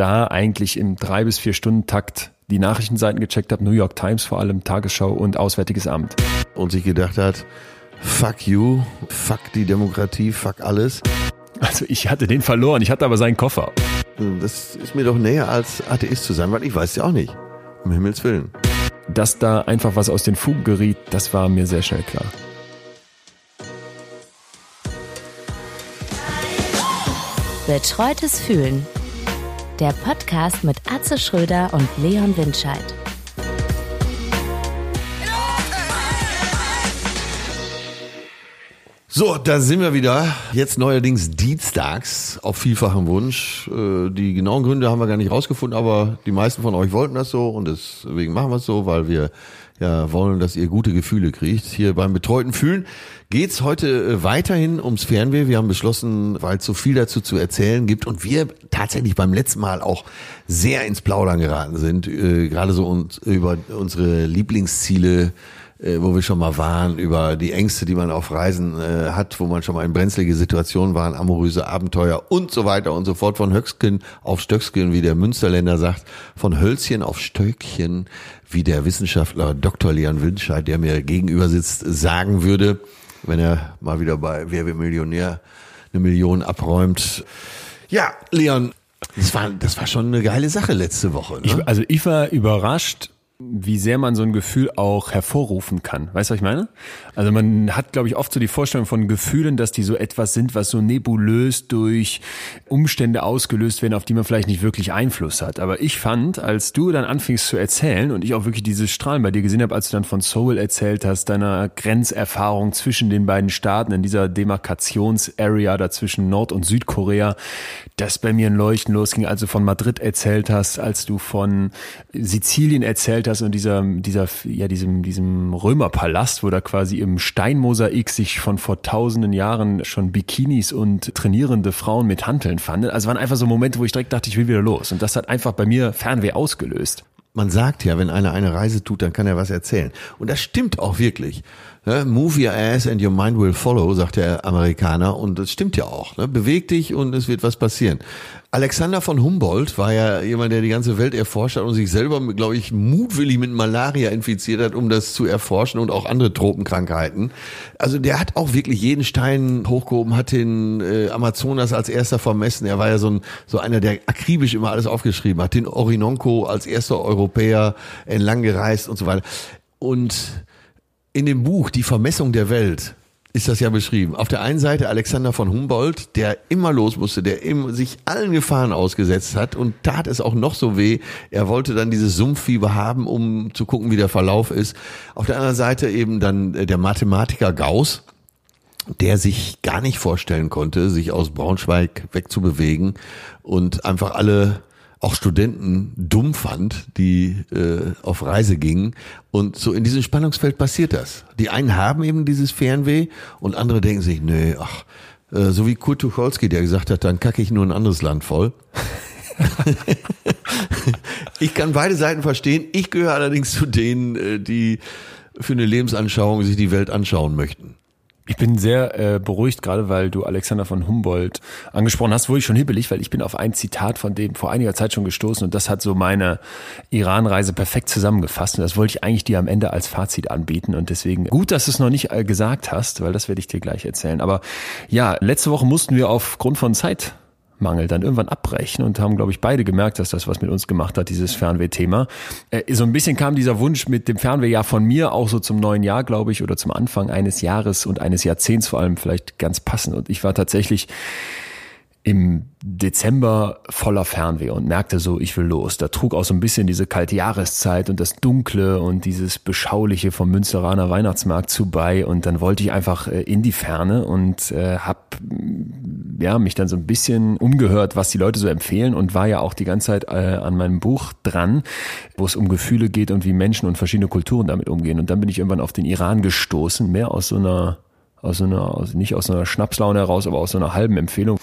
da eigentlich im drei bis vier Stunden Takt die Nachrichtenseiten gecheckt habe, New York Times vor allem, Tagesschau und Auswärtiges Amt. Und sich gedacht hat, fuck you, fuck die Demokratie, fuck alles. Also ich hatte den verloren, ich hatte aber seinen Koffer. Das ist mir doch näher als Atheist zu sein, weil ich weiß ja auch nicht. Um Himmels Willen. Dass da einfach was aus den Fugen geriet, das war mir sehr schnell klar. Betreutes Fühlen. Der Podcast mit Atze Schröder und Leon Windscheid. So, da sind wir wieder. Jetzt neuerdings dienstags auf vielfachen Wunsch. Äh, die genauen Gründe haben wir gar nicht rausgefunden, aber die meisten von euch wollten das so und deswegen machen wir es so, weil wir ja wollen, dass ihr gute Gefühle kriegt. Hier beim betreuten Fühlen geht's heute äh, weiterhin ums Fernweh. Wir haben beschlossen, weil es so viel dazu zu erzählen gibt und wir tatsächlich beim letzten Mal auch sehr ins Plaudern geraten sind, äh, gerade so uns, über unsere Lieblingsziele äh, wo wir schon mal waren, über die Ängste, die man auf Reisen äh, hat, wo man schon mal in brenzlige Situationen waren, amoröse Abenteuer und so weiter und so fort, von Höcksken auf Stöcksken, wie der Münsterländer sagt, von Hölzchen auf Stöckchen, wie der Wissenschaftler Dr. Leon Windscheid, der mir gegenüber sitzt, sagen würde, wenn er mal wieder bei Wer wird Millionär eine Million abräumt. Ja, Leon, das war, das war schon eine geile Sache letzte Woche. Ne? Ich, also ich war überrascht, wie sehr man so ein Gefühl auch hervorrufen kann. Weißt du, was ich meine? Also man hat, glaube ich, oft so die Vorstellung von Gefühlen, dass die so etwas sind, was so nebulös durch Umstände ausgelöst werden, auf die man vielleicht nicht wirklich Einfluss hat. Aber ich fand, als du dann anfingst zu erzählen und ich auch wirklich dieses Strahlen bei dir gesehen habe, als du dann von Seoul erzählt hast, deiner Grenzerfahrung zwischen den beiden Staaten in dieser Demarkationsarea dazwischen Nord- und Südkorea, dass bei mir ein Leuchten losging, als du von Madrid erzählt hast, als du von Sizilien erzählt hast, das und dieser, dieser, ja, diesem, diesem Römerpalast, wo da quasi im Steinmosaik sich von vor tausenden Jahren schon Bikinis und trainierende Frauen mit Hanteln fanden. Also waren einfach so Momente, wo ich direkt dachte, ich will wieder los. Und das hat einfach bei mir Fernweh ausgelöst. Man sagt ja, wenn einer eine Reise tut, dann kann er was erzählen. Und das stimmt auch wirklich. Ne? Move your ass and your mind will follow, sagt der Amerikaner. Und das stimmt ja auch. Ne? Beweg dich und es wird was passieren. Alexander von Humboldt war ja jemand, der die ganze Welt erforscht hat und sich selber, glaube ich, mutwillig mit Malaria infiziert hat, um das zu erforschen und auch andere Tropenkrankheiten. Also der hat auch wirklich jeden Stein hochgehoben, hat den äh, Amazonas als erster vermessen. Er war ja so, ein, so einer, der akribisch immer alles aufgeschrieben hat. Den Orinoco als erster Europäer entlang gereist und so weiter. Und in dem Buch Die Vermessung der Welt ist das ja beschrieben. Auf der einen Seite Alexander von Humboldt, der immer los musste, der immer sich allen Gefahren ausgesetzt hat und tat es auch noch so weh. Er wollte dann dieses Sumpffieber haben, um zu gucken, wie der Verlauf ist. Auf der anderen Seite eben dann äh, der Mathematiker Gauss, der sich gar nicht vorstellen konnte, sich aus Braunschweig wegzubewegen und einfach alle auch Studenten dumm fand, die äh, auf Reise gingen. Und so in diesem Spannungsfeld passiert das. Die einen haben eben dieses Fernweh und andere denken sich, nee, ach, äh, so wie Kurt Tucholsky, der gesagt hat, dann kacke ich nur ein anderes Land voll. ich kann beide Seiten verstehen. Ich gehöre allerdings zu denen, äh, die für eine Lebensanschauung sich die Welt anschauen möchten. Ich bin sehr äh, beruhigt, gerade weil du Alexander von Humboldt angesprochen hast, wurde ich schon hibbelig, weil ich bin auf ein Zitat von dem vor einiger Zeit schon gestoßen und das hat so meine Iran-Reise perfekt zusammengefasst und das wollte ich eigentlich dir am Ende als Fazit anbieten und deswegen gut, dass du es noch nicht äh, gesagt hast, weil das werde ich dir gleich erzählen. Aber ja, letzte Woche mussten wir aufgrund von Zeit Mangel dann irgendwann abbrechen und haben, glaube ich, beide gemerkt, dass das was mit uns gemacht hat, dieses Fernweh-Thema. Äh, so ein bisschen kam dieser Wunsch mit dem Fernweh ja von mir auch so zum neuen Jahr, glaube ich, oder zum Anfang eines Jahres und eines Jahrzehnts vor allem vielleicht ganz passend. Und ich war tatsächlich im Dezember voller Fernweh und merkte so, ich will los. Da trug auch so ein bisschen diese kalte Jahreszeit und das Dunkle und dieses Beschauliche vom Münsteraner Weihnachtsmarkt zu bei. Und dann wollte ich einfach äh, in die Ferne und äh, habe ja, mich dann so ein bisschen umgehört, was die Leute so empfehlen und war ja auch die ganze Zeit äh, an meinem Buch dran, wo es um Gefühle geht und wie Menschen und verschiedene Kulturen damit umgehen. Und dann bin ich irgendwann auf den Iran gestoßen, mehr aus so einer aus so einer, also nicht aus einer Schnapslaune heraus, aber aus so einer halben Empfehlung.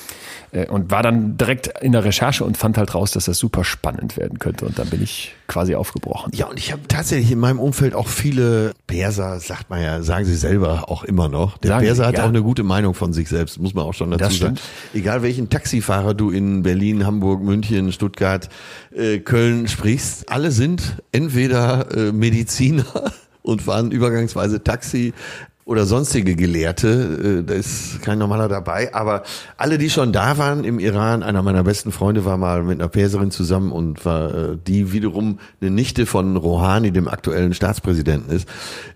äh, und war dann direkt in der Recherche und fand halt raus, dass das super spannend werden könnte. Und dann bin ich quasi aufgebrochen. Ja, und ich habe tatsächlich in meinem Umfeld auch viele Perser, sagt man ja, sagen sie selber auch immer noch. Der Sagen Perser sie, hat ja. auch eine gute Meinung von sich selbst, muss man auch schon dazu Das sagen. stimmt. Egal welchen Taxifahrer du in Berlin, Hamburg, München, Stuttgart, äh, Köln sprichst, alle sind entweder äh, Mediziner und fahren übergangsweise Taxi oder sonstige Gelehrte, äh, da ist kein normaler dabei, aber alle, die schon da waren im Iran, einer meiner besten Freunde war mal mit einer Perserin zusammen und war äh, die wiederum eine Nichte von Rouhani, dem aktuellen Staatspräsidenten ist,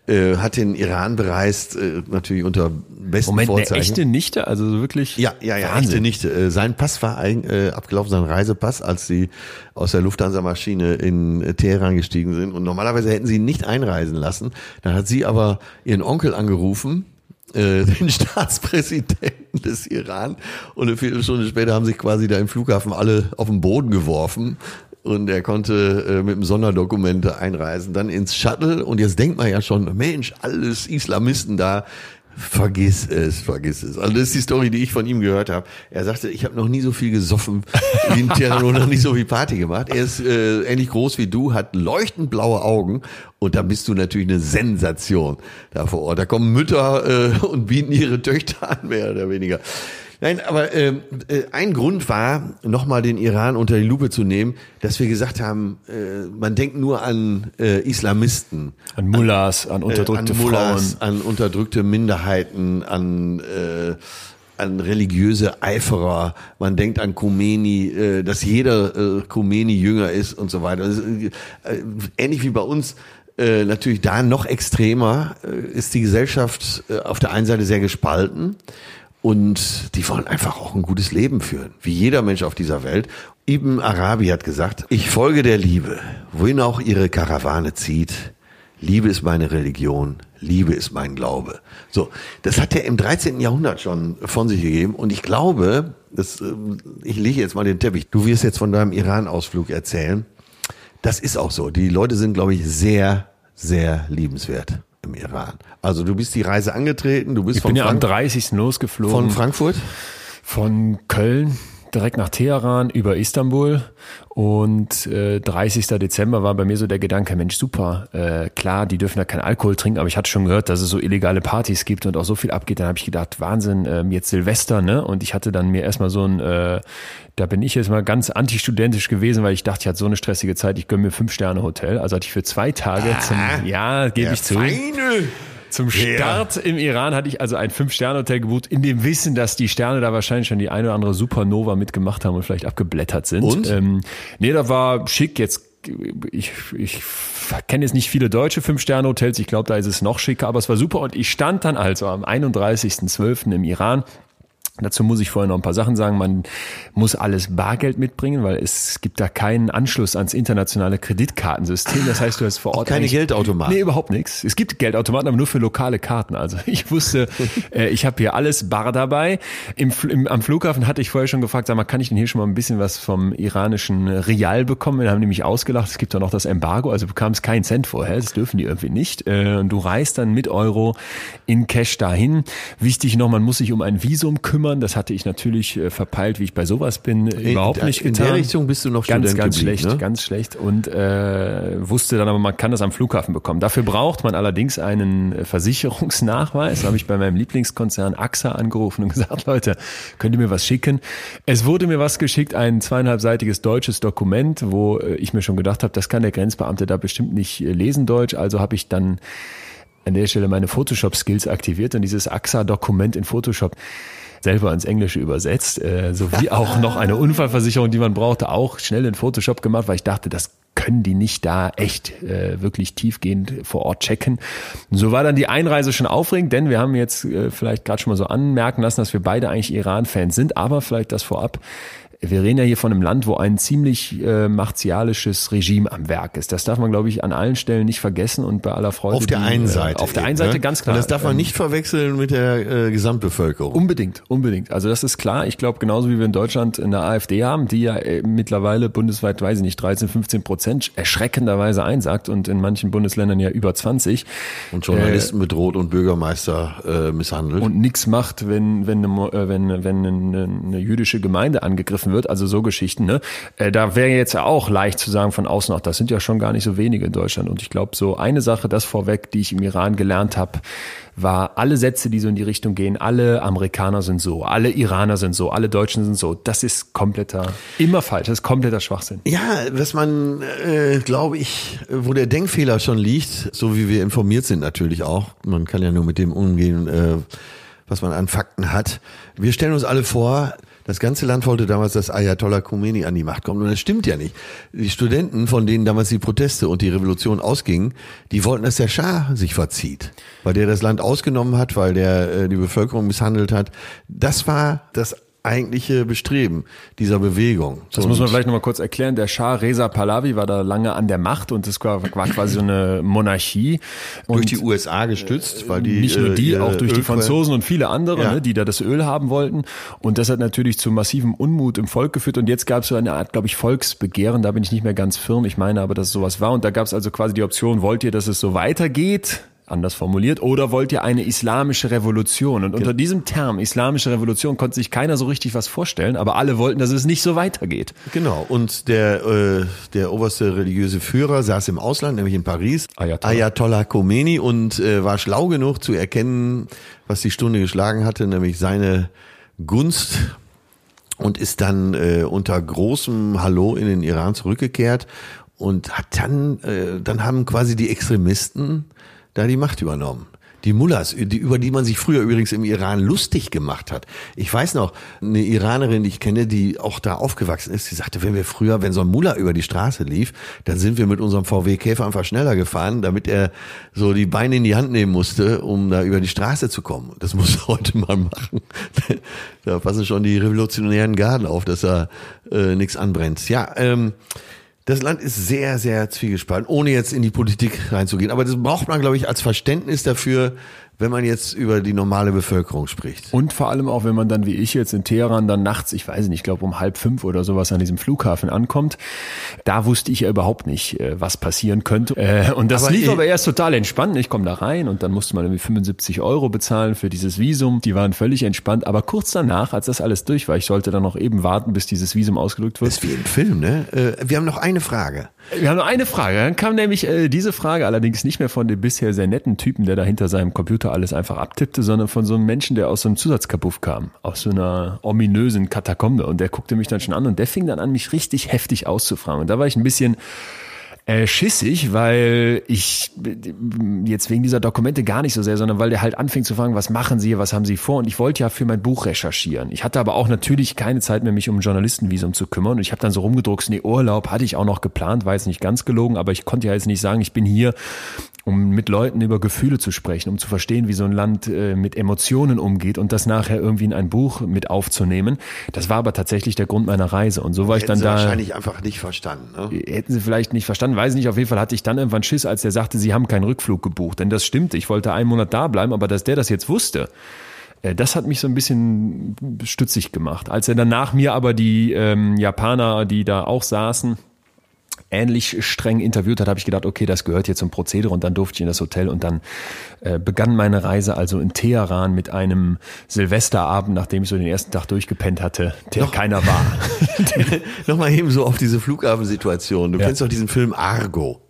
äh, hat den Iran bereist, natürlich unter besten Moment, Vorzeichen. echte Nichte? Also so wirklich? Ja, ja, ja, Wahnsinn. echte Nichte. Sein Pass war abgelaufen, sein Reisepass, als sie aus der Lufthansa-Maschine in Teheran gestiegen sind. Und normalerweise hätten sie ihn nicht einreisen lassen. Dann hat sie aber ihren Onkel angerufen, äh, den Staatspräsidenten des Iran. Und eine Viertelstunde später haben sich quasi da im Flughafen alle auf den Boden geworfen. Und er konnte äh, mit dem Sonderdokument einreisen, dann ins Shuttle. Und jetzt denkt man ja schon, Mensch, alles Islamisten da. Vergiss es, vergiss es. Also das ist die Story, die ich von ihm gehört habe. Er sagte, ich habe noch nie so viel gesoffen wie in Teheran und noch nie so viel Party gemacht. Er ist äh, ähnlich groß wie du, hat leuchtend blaue Augen und da bist du natürlich eine Sensation da vor Ort. Da kommen Mütter äh, und bieten ihre Töchter an, mehr oder weniger. Nein, aber ähm, äh, ein Grund war, nochmal den Iran unter die Lupe zu nehmen, dass wir gesagt haben, äh, man denkt nur an äh, Islamisten, An Mullahs, an unterdrückte äh, an Mullahs, Frauen. an unterdrückte Minderheiten, an äh, an religiöse Eiferer. Man denkt an Khomeini, äh, dass jeder äh, Khomeini Jünger ist und so weiter. Also, äh, ähnlich wie bei uns. Äh, natürlich da noch extremer ist die Gesellschaft auf der einen Seite sehr gespalten und die wollen einfach auch ein gutes Leben führen, wie jeder Mensch auf dieser Welt. Ibn Arabi hat gesagt, ich folge der Liebe, wohin auch ihre Karawane zieht. Liebe ist meine Religion, Liebe ist mein Glaube. So, das hat er im 13. Jahrhundert schon von sich gegeben und ich glaube, das, ähm, ich lege jetzt mal den Teppich. Du wirst jetzt von deinem Iran-Ausflug erzählen. Das ist auch so. Die Leute sind, glaube ich, sehr, sehr liebenswert im Iran. Also du bist die Reise angetreten, du bist Ich von, bin ja am Frank 30. losgeflogen. von Frankfurt. Von Köln direkt nach Teheran über Istanbul und äh, 30. Dezember war bei mir so der Gedanke, Mensch, super, äh, klar, die dürfen da keinen Alkohol trinken, aber ich hatte schon gehört, dass es so illegale Partys gibt und auch so viel abgeht. Dann habe ich gedacht, Wahnsinn, ähm, jetzt Silvester, ne? Und ich hatte dann mir erstmal so ein, äh, da bin ich jetzt mal ganz antistudentisch gewesen, weil ich dachte, ich hatte so eine stressige Zeit, ich gönne mir fünf Sterne Hotel. Also hatte ich für zwei Tage zum, ja, gebe ich zu. Feine. Zum Start im Iran hatte ich also ein Fünf-Sterne-Hotel gebucht, in dem Wissen, dass die Sterne da wahrscheinlich schon die eine oder andere Supernova mitgemacht haben und vielleicht abgeblättert sind. Und? Ähm, nee, da war schick. Jetzt ich, ich kenne jetzt nicht viele deutsche Fünf-Sterne-Hotels. Ich glaube, da ist es noch schicker, aber es war super. Und ich stand dann also am 31.12. im Iran. Dazu muss ich vorher noch ein paar Sachen sagen. Man muss alles Bargeld mitbringen, weil es gibt da keinen Anschluss ans internationale Kreditkartensystem. Das heißt, du hast vor Ort keine eigentlich- Geldautomaten. Nee, überhaupt nichts. Es gibt Geldautomaten, aber nur für lokale Karten. Also ich wusste, äh, ich habe hier alles bar dabei. Im, im, am Flughafen hatte ich vorher schon gefragt, sag mal, kann ich denn hier schon mal ein bisschen was vom iranischen Rial bekommen? Wir haben nämlich ausgelacht, es gibt doch noch das Embargo, also bekamst keinen Cent vorher, das dürfen die irgendwie nicht. Äh, und du reist dann mit Euro in Cash dahin. Wichtig noch, man muss sich um ein Visum kümmern. Das hatte ich natürlich äh, verpeilt, wie ich bei sowas bin, äh, überhaupt nicht in getan. der Richtung bist du noch ganz, Student ganz schlecht, ne? ganz schlecht und äh, wusste dann aber, man kann das am Flughafen bekommen. Dafür braucht man allerdings einen äh, Versicherungsnachweis. Da habe ich bei meinem Lieblingskonzern AXA angerufen und gesagt, Leute, könnt ihr mir was schicken? Es wurde mir was geschickt, ein zweieinhalbseitiges deutsches Dokument, wo äh, ich mir schon gedacht habe, das kann der Grenzbeamte da bestimmt nicht äh, lesen Deutsch. Also habe ich dann an der Stelle meine Photoshop-Skills aktiviert und dieses AXA-Dokument in Photoshop selber ins Englische übersetzt, äh, sowie auch noch eine Unfallversicherung, die man brauchte, auch schnell in Photoshop gemacht, weil ich dachte, das können die nicht da echt äh, wirklich tiefgehend vor Ort checken. So war dann die Einreise schon aufregend, denn wir haben jetzt äh, vielleicht gerade schon mal so anmerken lassen, dass wir beide eigentlich Iran-Fans sind, aber vielleicht das vorab. Wir reden ja hier von einem Land, wo ein ziemlich äh, martialisches Regime am Werk ist. Das darf man, glaube ich, an allen Stellen nicht vergessen und bei aller Freude. Auf der die, einen äh, Seite. Auf der einen Seite ne? ganz klar. Und das darf man Ähm, nicht verwechseln mit der äh, Gesamtbevölkerung. Unbedingt, unbedingt. Also das ist klar. Ich glaube, genauso wie wir in Deutschland eine AfD haben, die ja äh, mittlerweile bundesweit, weiß ich nicht, 13, 15 Prozent erschreckenderweise einsagt und in manchen Bundesländern ja über 20 und Journalisten bedroht und Bürgermeister äh, misshandelt. und nichts macht, wenn wenn eine, äh, wenn wenn eine, eine jüdische Gemeinde angegriffen wird, also so Geschichten. Ne? Äh, da wäre jetzt ja auch leicht zu sagen von außen, ach, das sind ja schon gar nicht so wenige in Deutschland. Und ich glaube, so eine Sache, das vorweg, die ich im Iran gelernt habe, war alle Sätze, die so in die Richtung gehen. Alle Amerikaner sind so, alle Iraner sind so, alle Deutschen sind so. Das ist kompletter, immer falsch. Das ist kompletter Schwachsinn. Ja, was man, äh, glaube ich, wo der Denkfehler schon liegt, so wie wir informiert sind natürlich auch. Man kann ja nur mit dem umgehen, äh, was man an Fakten hat. Wir stellen uns alle vor, das ganze Land wollte damals, dass Ayatollah Khomeini an die Macht kommt. Und das stimmt ja nicht. Die Studenten, von denen damals die Proteste und die Revolution ausgingen, die wollten, dass der Schah sich verzieht. Weil der das Land ausgenommen hat, weil der äh, die Bevölkerung misshandelt hat. Das war das eigentliche Bestreben dieser Bewegung. Das muss man vielleicht nochmal kurz erklären. Der Schah Reza Pahlavi war da lange an der Macht und es war, war quasi so eine Monarchie. Und durch die USA gestützt, weil die nicht nur äh, die, ihre auch durch die Ölquellen- Franzosen und viele andere, Ja. ne, die da das Öl haben wollten. Und das hat natürlich zu massivem Unmut im Volk geführt. Und jetzt gab es so eine Art, glaube ich, Volksbegehren. Da bin ich nicht mehr ganz firm. Ich meine aber, dass es sowas war. Und da gab es also quasi die Option, wollt ihr, dass es so weitergeht? Anders formuliert, oder wollt ihr eine islamische Revolution? Und unter diesem Term islamische Revolution konnte sich keiner so richtig was vorstellen, aber alle wollten, dass es nicht so weitergeht. Genau, und der, äh, der oberste religiöse Führer saß im Ausland, nämlich in Paris, Ayatollah. Ayatollah Khomeini, und äh, war schlau genug zu erkennen, was die Stunde geschlagen hatte, nämlich seine Gunst und ist dann äh, unter großem Hallo in den Iran zurückgekehrt und hat dann, äh, dann haben quasi die Extremisten da die Macht übernommen. Die Mullahs, die, über die man sich früher übrigens im Iran lustig gemacht hat. Ich weiß noch, eine Iranerin, die ich kenne, die auch da aufgewachsen ist, die sagte, wenn wir früher, wenn so ein Mullah über die Straße lief, dann sind wir mit unserem VW Käfer einfach schneller gefahren, damit er so die Beine in die Hand nehmen musste, um da über die Straße zu kommen. Das muss er heute mal machen. da passen schon die revolutionären Garden auf, dass er äh, nichts anbrennt. Ja, ähm, das Land ist sehr, sehr zwiegespalten, ohne jetzt in die Politik reinzugehen. Aber das braucht man, glaube ich, als Verständnis dafür, wenn man jetzt über die normale Bevölkerung spricht. Und vor allem auch, wenn man dann wie ich jetzt in Teheran dann nachts, ich weiß nicht, ich glaube um halb fünf oder sowas an diesem Flughafen ankommt, da wusste ich ja überhaupt nicht, äh, was passieren könnte. Äh, Und das Aber lief aber erst total entspannt. Ich komme da rein und dann musste man irgendwie 75 Euro bezahlen für dieses Visum. Die waren völlig entspannt. Aber kurz danach, als das alles durch war, ich sollte dann noch eben warten, bis dieses Visum ausgedrückt wird. Das ist wie im Film, ne? Äh, Wir haben noch eine Frage. Wir haben noch eine Frage. Dann kam nämlich äh, diese Frage allerdings nicht mehr von dem bisher sehr netten Typen, der da hinter seinem Computer alles einfach abtippte, sondern von so einem Menschen, der aus so einem Zusatzkapuff kam, aus so einer ominösen Katakombe. Und der guckte mich dann schon an und der fing dann an, mich richtig heftig auszufragen. Und da war ich ein bisschen äh, schissig, weil ich jetzt wegen dieser Dokumente gar nicht so sehr, sondern weil der halt anfing zu fragen, was machen Sie hier, was haben Sie vor? Und ich wollte ja für mein Buch recherchieren. Ich hatte aber auch natürlich keine Zeit mehr, mich um Journalistenvisum zu kümmern. Und ich habe dann so rumgedruckt, nee, Urlaub hatte ich auch noch geplant, war jetzt nicht ganz gelogen, aber ich konnte ja jetzt nicht sagen, ich bin hier, um mit Leuten über Gefühle zu sprechen, um zu verstehen, wie so ein Land äh, mit Emotionen umgeht und das nachher irgendwie in ein Buch mit aufzunehmen. Das war aber tatsächlich der Grund meiner Reise. Und so war ich Hätten dann Sie da wahrscheinlich einfach nicht verstanden. Ne? hätten sie vielleicht nicht verstanden, weiß ich nicht. Auf jeden Fall hatte ich dann irgendwann Schiss, als der sagte, sie haben keinen Rückflug gebucht. Denn das stimmt, ich wollte einen Monat da bleiben, aber dass der das jetzt wusste, äh, das hat mich so ein bisschen stützig gemacht. Als er dann nach mir aber die ähm, Japaner, die da auch saßen, ähnlich streng interviewt hat, habe ich gedacht, okay, das gehört jetzt zum Prozedere und dann durfte ich in das Hotel und dann äh, begann meine Reise also in Teheran mit einem Silvesterabend, nachdem ich so den ersten Tag durchgepennt hatte, der keiner war. Nochmal eben so auf diese Flughafensituation. Du Ja. kennst doch diesen Film Argo.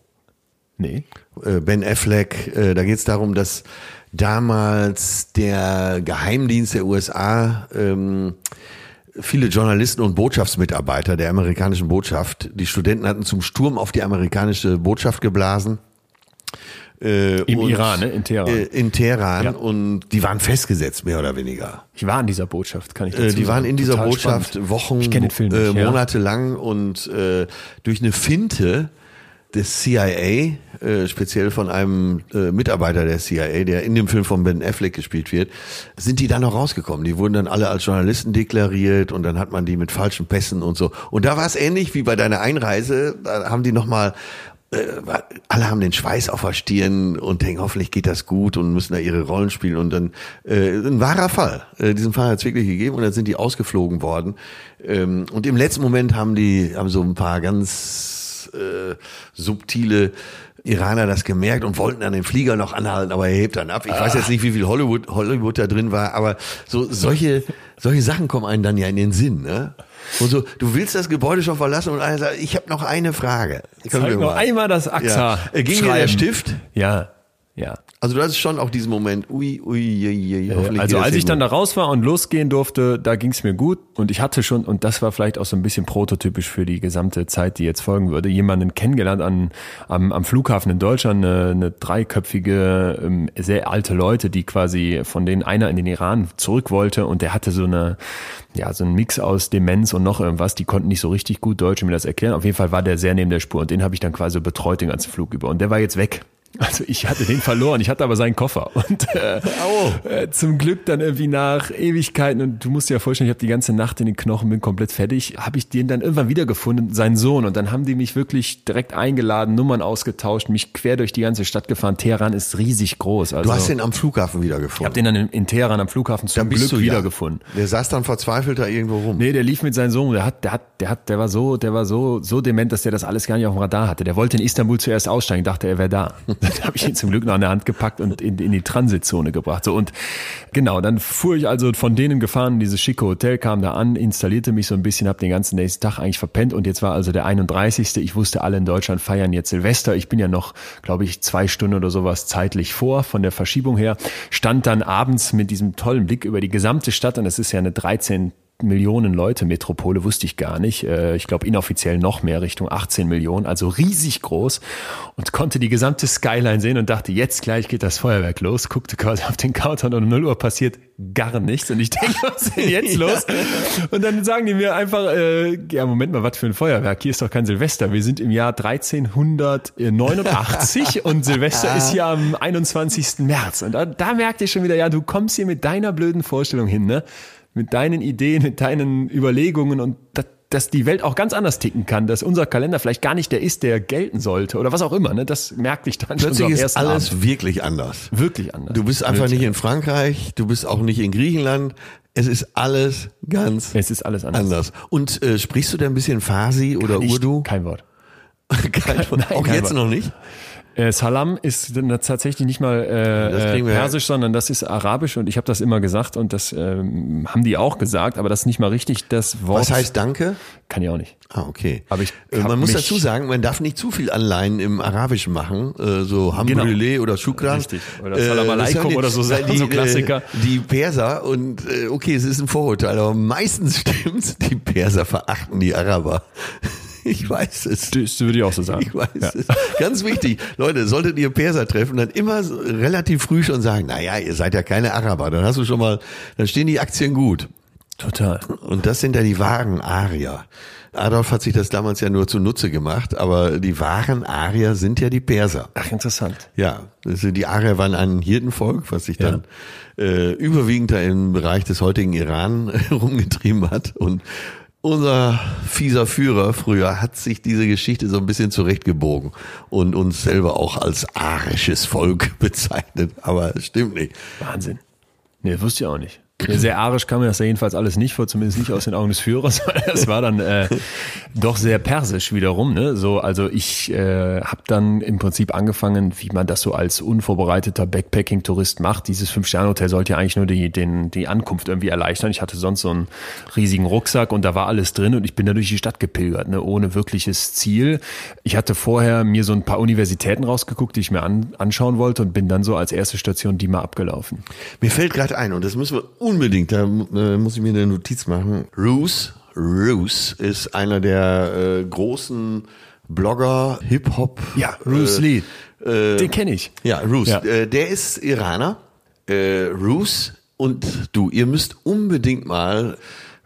nee. äh, Ben Affleck, äh, da geht es darum, dass damals der Geheimdienst der USA ähm, viele Journalisten und Botschaftsmitarbeiter der amerikanischen Botschaft, die Studenten hatten zum Sturm auf die amerikanische Botschaft geblasen. Äh, Im und, Iran, ne? In Teheran. Äh, in Teheran Ja. und die waren festgesetzt, mehr oder weniger. Ich war in dieser Botschaft, kann ich Äh, dazu die waren in dieser Total Botschaft spannend. Wochen, äh, nicht, ja. Monate lang und äh, durch eine Finte des CIA, äh, speziell von einem äh, Mitarbeiter der CIA, der in dem Film von Ben Affleck gespielt wird, sind die dann noch rausgekommen. Die wurden dann alle als Journalisten deklariert und dann hat man die mit falschen Pässen und so. Und da war es ähnlich wie bei deiner Einreise. Da haben die nochmal äh, alle haben den Schweiß auf der Stirn und denken, hoffentlich geht das gut und müssen da ihre Rollen spielen. Und dann äh, ein wahrer Fall. Äh, diesen Fall hat es wirklich gegeben und dann sind die ausgeflogen worden. Ähm, und im letzten Moment haben die haben so ein paar ganz äh, subtile Iraner das gemerkt und wollten dann den Flieger noch anhalten, aber er hebt dann ab. Ich weiß jetzt nicht, wie viel Hollywood, Hollywood da drin war, aber so solche, solche Sachen kommen einem dann ja in den Sinn. Ne? Und so, du willst das Gebäude schon verlassen und einer sagt, ich habe noch eine Frage. Können Zeig wir noch mal. einmal das AXA. Ja. Ging dir der. Stift? Ja, ja. Also du hattest schon auch diesen Moment, ui, ui, ui, ui hoffentlich Also das als ich dann da raus war und losgehen durfte, da ging es mir gut und ich hatte schon, und das war vielleicht auch so ein bisschen prototypisch für die gesamte Zeit, die jetzt folgen würde, jemanden kennengelernt an, am, am Flughafen in Deutschland, eine, eine dreiköpfige, ähm, sehr alte Leute, die quasi von denen einer in den Iran zurück wollte und der hatte so eine, ja, so ein Mix aus Demenz und noch irgendwas, die konnten nicht so richtig gut Deutsch mir das erklären. Auf jeden Fall war der sehr neben der Spur und den habe ich dann quasi betreut den ganzen Flug über und der war jetzt weg. Also ich hatte den verloren, ich hatte aber seinen Koffer und äh, äh, zum Glück dann irgendwie nach Ewigkeiten und du musst dir ja vorstellen, ich habe die ganze Nacht in den Knochen, bin komplett fertig, habe ich den dann irgendwann wiedergefunden, seinen Sohn und dann haben die mich wirklich direkt eingeladen, Nummern ausgetauscht, mich quer durch die ganze Stadt gefahren. Teheran ist riesig groß. Also Du hast den am Flughafen ich wiedergefunden. habe den dann in, in Teheran am Flughafen zum Glück du ja. wiedergefunden. Der saß dann verzweifelt da irgendwo rum. Nee, der lief mit seinem Sohn, der hat, der hat, der hat, der war so, der war so, so dement, dass der das alles gar nicht auf dem Radar hatte. Der wollte in Istanbul zuerst aussteigen, dachte, er wäre da. Dann habe ich ihn zum Glück noch an der Hand gepackt und in, in die Transitzone gebracht. So und genau, dann fuhr ich also von denen gefahren, dieses schicke Hotel, kam da an, installierte mich so ein bisschen, habe den ganzen nächsten Tag eigentlich verpennt und jetzt war also der 31. Ich wusste, alle in Deutschland feiern jetzt Silvester. Ich bin ja noch, glaube ich, zwei Stunden oder sowas zeitlich vor von der Verschiebung her. Stand dann abends mit diesem tollen Blick über die gesamte Stadt und es ist ja eine 13 Millionen Leute Metropole, wusste ich gar nicht. Äh, Ich glaube inoffiziell noch mehr, Richtung 18 Millionen, also riesig groß und konnte die gesamte Skyline sehen und dachte, jetzt gleich geht das Feuerwerk los. Guckte quasi auf den Countdown und um 0 Uhr passiert gar nichts und ich denke, was ist denn jetzt los? Und dann sagen die mir einfach, äh, ja Moment mal, was für ein Feuerwerk? Hier ist doch kein Silvester. Wir sind im Jahr 1389 und Silvester ist ja am 21. März. Und da, da merkte ich schon wieder, ja, du kommst hier mit deiner blöden Vorstellung hin, ne? Mit deinen Ideen, mit deinen Überlegungen und das, dass die Welt auch ganz anders ticken kann, dass unser Kalender vielleicht gar nicht der ist, der gelten sollte oder was auch immer, ne? Das merkte ich dann schon so Plötzlich ist alles Abend. wirklich anders. wirklich anders. Du bist einfach Wirklich. nicht in Frankreich, du bist auch nicht in Griechenland. Es ist alles ganz Es ist alles anders. anders. Und äh, sprichst du denn ein bisschen Farsi oder Urdu? Kein Wort. Kein, Nein, auch jetzt Wort. noch nicht? Äh, Salam ist tatsächlich nicht mal äh, äh, Persisch, sondern das ist Arabisch und ich habe das immer gesagt und das ähm, haben die auch gesagt, aber das ist nicht mal richtig das Wort. Was heißt Danke? Kann ich auch nicht. Ah, okay. Aber ich Äh, Man muss dazu sagen, man darf nicht zu viel Anleihen im Arabischen machen, äh, so Hambrülé oder Shukran. Richtig. Oder Salam das Alaikum die- oder so Sachen, so Klassiker. Äh, die Perser und äh, okay, es ist ein Vorurteil, aber meistens stimmt's, die Perser verachten die Araber. Ich weiß es. Das würde ich auch so sagen. Ich weiß Ja. es. Ganz wichtig. Leute, solltet ihr Perser treffen, dann immer relativ früh schon sagen, naja, ihr seid ja keine Araber. Dann hast du schon mal, dann stehen die Aktien gut. Total. Und das sind ja die wahren Arier. Adolf hat sich das damals ja nur zunutze gemacht, aber die wahren Arier sind ja die Perser. Ach, interessant. Ja, also die Arier waren ein Hirtenvolk, was sich dann äh, überwiegend da im Bereich des heutigen Iran rumgetrieben hat. Und unser fieser Führer früher hat sich diese Geschichte so ein bisschen zurechtgebogen und uns selber auch als arisches Volk bezeichnet. Aber es stimmt nicht. Wahnsinn. Nee, das wusste ich auch nicht. Sehr arisch kam mir das ja jedenfalls alles nicht vor, zumindest nicht aus den Augen des Führers. Das war dann äh, doch sehr persisch wiederum. Ne? So, also ich äh, habe dann im Prinzip angefangen, wie man das so als unvorbereiteter Backpacking-Tourist macht. Dieses Fünf-Sterne-Hotel sollte ja eigentlich nur die, den, die Ankunft irgendwie erleichtern. Ich hatte sonst so einen riesigen Rucksack und da war alles drin und ich bin da durch die Stadt gepilgert, ne? ohne wirkliches Ziel. Ich hatte vorher mir so ein paar Universitäten rausgeguckt, die ich mir an, anschauen wollte und bin dann so als erste Station die mal abgelaufen. Mir fällt gerade ein, und das müssen wir unbedingt, da äh, muss ich mir eine Notiz machen. Roos, Roos ist einer der äh, großen Blogger, Hip-Hop. Ja, Bruce äh, Lee. Äh, Den kenne ich. Ja, Roos. Ja. Äh, der ist Iraner. Roos und du, ihr müsst unbedingt mal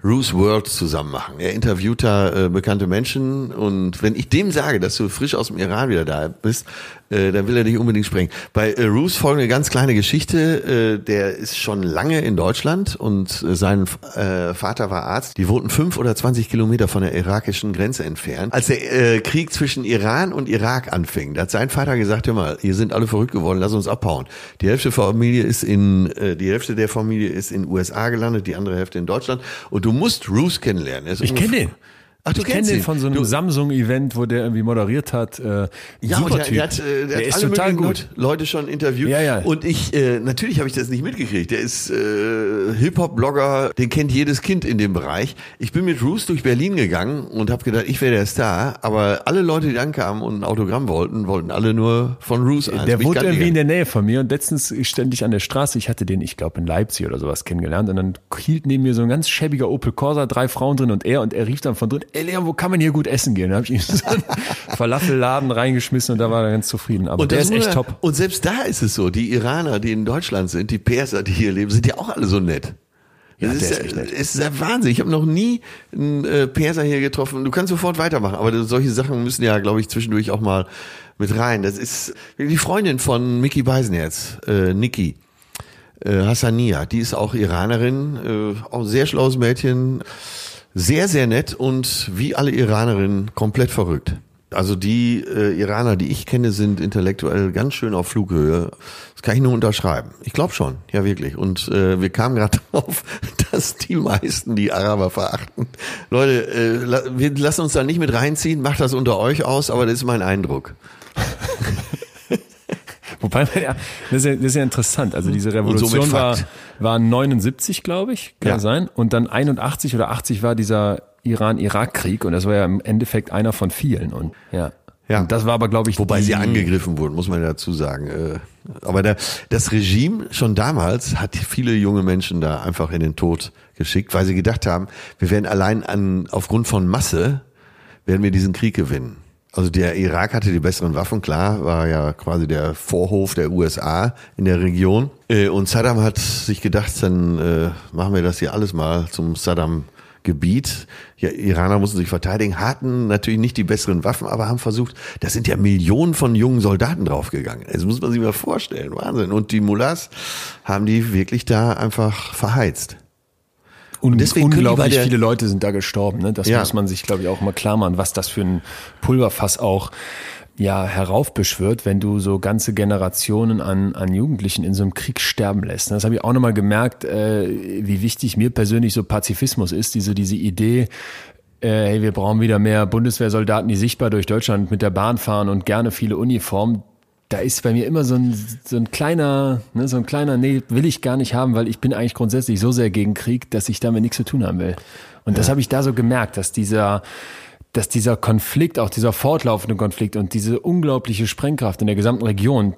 Ruth World zusammen machen. Er interviewt da äh, bekannte Menschen und wenn ich dem sage, dass du frisch aus dem Iran wieder da bist, äh, dann will er dich unbedingt sprengen. Bei äh, folgt eine ganz kleine Geschichte. Äh, der ist schon lange in Deutschland und äh, sein äh, Vater war Arzt. Die wohnten fünf oder zwanzig Kilometer von der irakischen Grenze entfernt. Als der äh, Krieg zwischen Iran und Irak anfing, da hat sein Vater gesagt, hör mal, ihr sind alle verrückt geworden, lass uns abhauen. Die Hälfte der Familie ist in, äh, die Hälfte der Familie ist in USA gelandet, die andere Hälfte in Deutschland. Und du musst Ruth kennenlernen. Ich kenne den. Ach, du ich kenne den von so einem Samsung-Event, wo der irgendwie moderiert hat. Äh, ja, super der, typ. Der, hat, äh, der, der hat ist total gut. Leute schon interviewt. Ja, ja. Und ich, äh, natürlich habe ich das nicht mitgekriegt. Der ist äh, Hip-Hop-Blogger, den kennt jedes Kind in dem Bereich. Ich bin mit Roos durch Berlin gegangen und habe gedacht, ich wäre der Star. Aber alle Leute, die ankamen und ein Autogramm wollten, wollten alle nur von Roos. eins. Der wohnt irgendwie in der Nähe von mir und letztens ständig an der Straße. Ich hatte den, ich glaube, in Leipzig oder sowas kennengelernt. Und dann hielt neben mir so ein ganz schäbiger Opel Corsa, drei Frauen drin und er. Und er rief dann von drin, ey Leon, wo kann man hier gut essen gehen. Da habe ich ihm so einen Falafelladen reingeschmissen und da war er ganz zufrieden. Aber und der ist echt top. Und selbst da ist es so, die Iraner, die in Deutschland sind, die Perser, die hier leben, sind ja auch alle so nett. Das ja, ist, ist, ja, ist ja Wahnsinn. Ich habe noch nie einen äh, Perser hier getroffen. Du kannst sofort weitermachen, aber solche Sachen müssen ja, glaube ich, zwischendurch auch mal mit rein. Das ist die Freundin von Mickey Beisenherz, äh, Niki. Äh, Hassania, die ist auch Iranerin, äh, auch ein sehr schlaues Mädchen sehr, sehr nett und wie alle Iranerinnen komplett verrückt. Also die äh, Iraner, die ich kenne, sind intellektuell ganz schön auf Flughöhe. Das kann ich nur unterschreiben. Ich glaube schon, ja wirklich. Und äh, wir kamen gerade drauf, dass die meisten die Araber verachten. Leute, äh, wir lassen uns da nicht mit reinziehen. Macht das unter euch aus, aber das ist mein Eindruck. Wobei, ja, das ist ja, das ist ja interessant. Also diese Revolution war, war 79, glaube ich, kann ja. sein. Und dann 81 oder 80 war dieser Iran-Irak-Krieg und das war ja im Endeffekt einer von vielen. Und ja. Ja. Und das war aber, glaube ich, wobei sie angegriffen wurden, muss man dazu sagen. Äh, aber der, das Regime schon damals hat viele junge Menschen da einfach in den Tod geschickt, weil sie gedacht haben, wir werden allein an aufgrund von Masse werden wir diesen Krieg gewinnen. Also der Irak hatte die besseren Waffen, klar, war ja quasi der Vorhof der USA in der Region. Äh, und Saddam hat sich gedacht, dann äh, machen wir das hier alles mal zum Saddam Gebiet. Ja, Iraner mussten sich verteidigen, hatten natürlich nicht die besseren Waffen, aber haben versucht, da sind ja Millionen von jungen Soldaten draufgegangen. Das muss man sich mal vorstellen. Wahnsinn. Und die Mullahs haben die wirklich da einfach verheizt. Und deswegen unglaublich viele Leute sind da gestorben. Ne? Das ja. muss man sich, glaube ich, auch mal klar machen, was das für ein Pulverfass auch ja heraufbeschwört, wenn du so ganze Generationen an, an Jugendlichen in so einem Krieg sterben lässt. Das habe ich auch nochmal gemerkt, äh, wie wichtig mir persönlich so Pazifismus ist, diese, diese Idee, äh, hey, wir brauchen wieder mehr Bundeswehrsoldaten, die sichtbar durch Deutschland mit der Bahn fahren und gerne viele Uniformen da ist bei mir immer so ein, so ein kleiner, ne, so ein kleiner, nee, will ich gar nicht haben, weil ich bin eigentlich grundsätzlich so sehr gegen Krieg, dass ich damit nichts zu tun haben will. Und ja. das habe ich da so gemerkt, dass dieser, dass dieser Konflikt, auch dieser fortlaufende Konflikt und diese unglaubliche Sprengkraft in der gesamten Region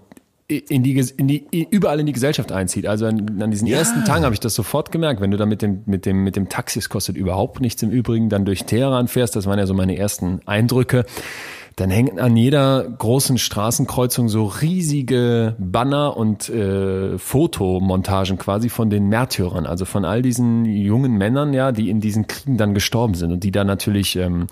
in die, in die, überall in die Gesellschaft einzieht. Also an, an diesen ja. ersten Tagen habe ich das sofort gemerkt. Wenn du da mit dem, mit dem, mit dem Taxi, es kostet überhaupt nichts im Übrigen, dann durch Teheran fährst, das waren ja so meine ersten Eindrücke dann hängen an jeder großen Straßenkreuzung so riesige Banner und äh, Fotomontagen quasi von den Märtyrern, also von all diesen jungen Männern, ja, die in diesen Kriegen dann gestorben sind und die da natürlich ähm,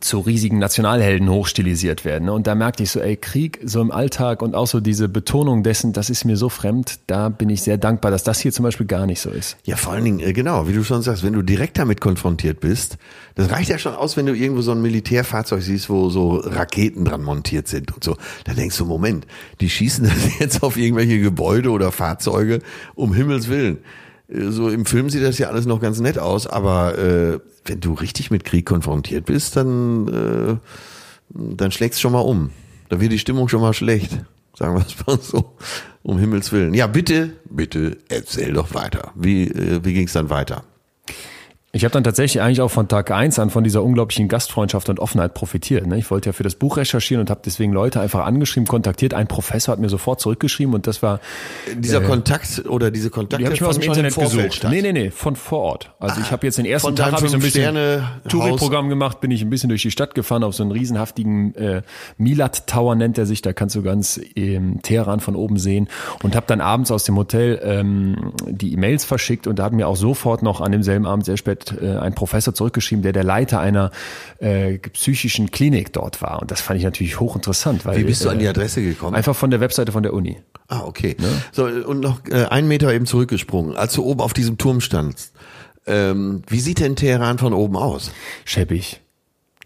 zu riesigen Nationalhelden hochstilisiert werden. Ne? Und da merkte ich so, ey, Krieg so im Alltag und auch so diese Betonung dessen, das ist mir so fremd, da bin ich sehr dankbar, dass das hier zum Beispiel gar nicht so ist. Ja, vor allen Dingen, äh, genau, wie du schon sagst, wenn du direkt damit konfrontiert bist, das reicht ja schon aus, wenn du irgendwo so ein Militärfahrzeug siehst, wo so Raketen dran montiert sind und so. Da denkst du, Moment, die schießen das jetzt auf irgendwelche Gebäude oder Fahrzeuge, um Himmels Willen so im Film sieht das ja alles noch ganz nett aus, aber äh, wenn du richtig mit Krieg konfrontiert bist, dann, äh, dann schlägst schon mal um. Da wird die Stimmung schon mal schlecht. Sagen wir es mal so. Um Himmels Willen. Ja, bitte, bitte erzähl doch weiter. Wie, äh, wie ging es dann weiter? Ich habe dann tatsächlich eigentlich auch von Tag eins an von dieser unglaublichen Gastfreundschaft und Offenheit profitiert. Ne? Ich wollte ja für das Buch recherchieren und habe deswegen Leute einfach angeschrieben, kontaktiert. Ein Professor hat mir sofort zurückgeschrieben und das war Dieser Kontakt oder diese Kontakte die habe ich mir aus dem Internet gesucht. statt. Nee, nee, nee, von vor Ort. Also ich habe jetzt den ersten Tag habe ich so ein bisschen. Touri-Programm gemacht, bin ich ein bisschen durch die Stadt gefahren auf so einen riesenhaftigen äh, Milat Tower nennt er sich, da kannst du ganz ähm, Teheran von oben sehen und habe dann abends aus dem Hotel ähm, die E-Mails verschickt und da hat mir auch sofort noch an demselben Abend sehr spät äh, ein Professor zurückgeschrieben, der der Leiter einer äh, psychischen Klinik dort war und das fand ich natürlich hochinteressant, weil Wie bist du an die äh, Adresse gekommen? einfach von der Webseite von der Uni. Ah, okay. So, und noch äh, einen Meter eben zurückgesprungen. Als du oben auf diesem Turm standst, ähm, wie sieht denn Teheran von oben aus? Schäbig.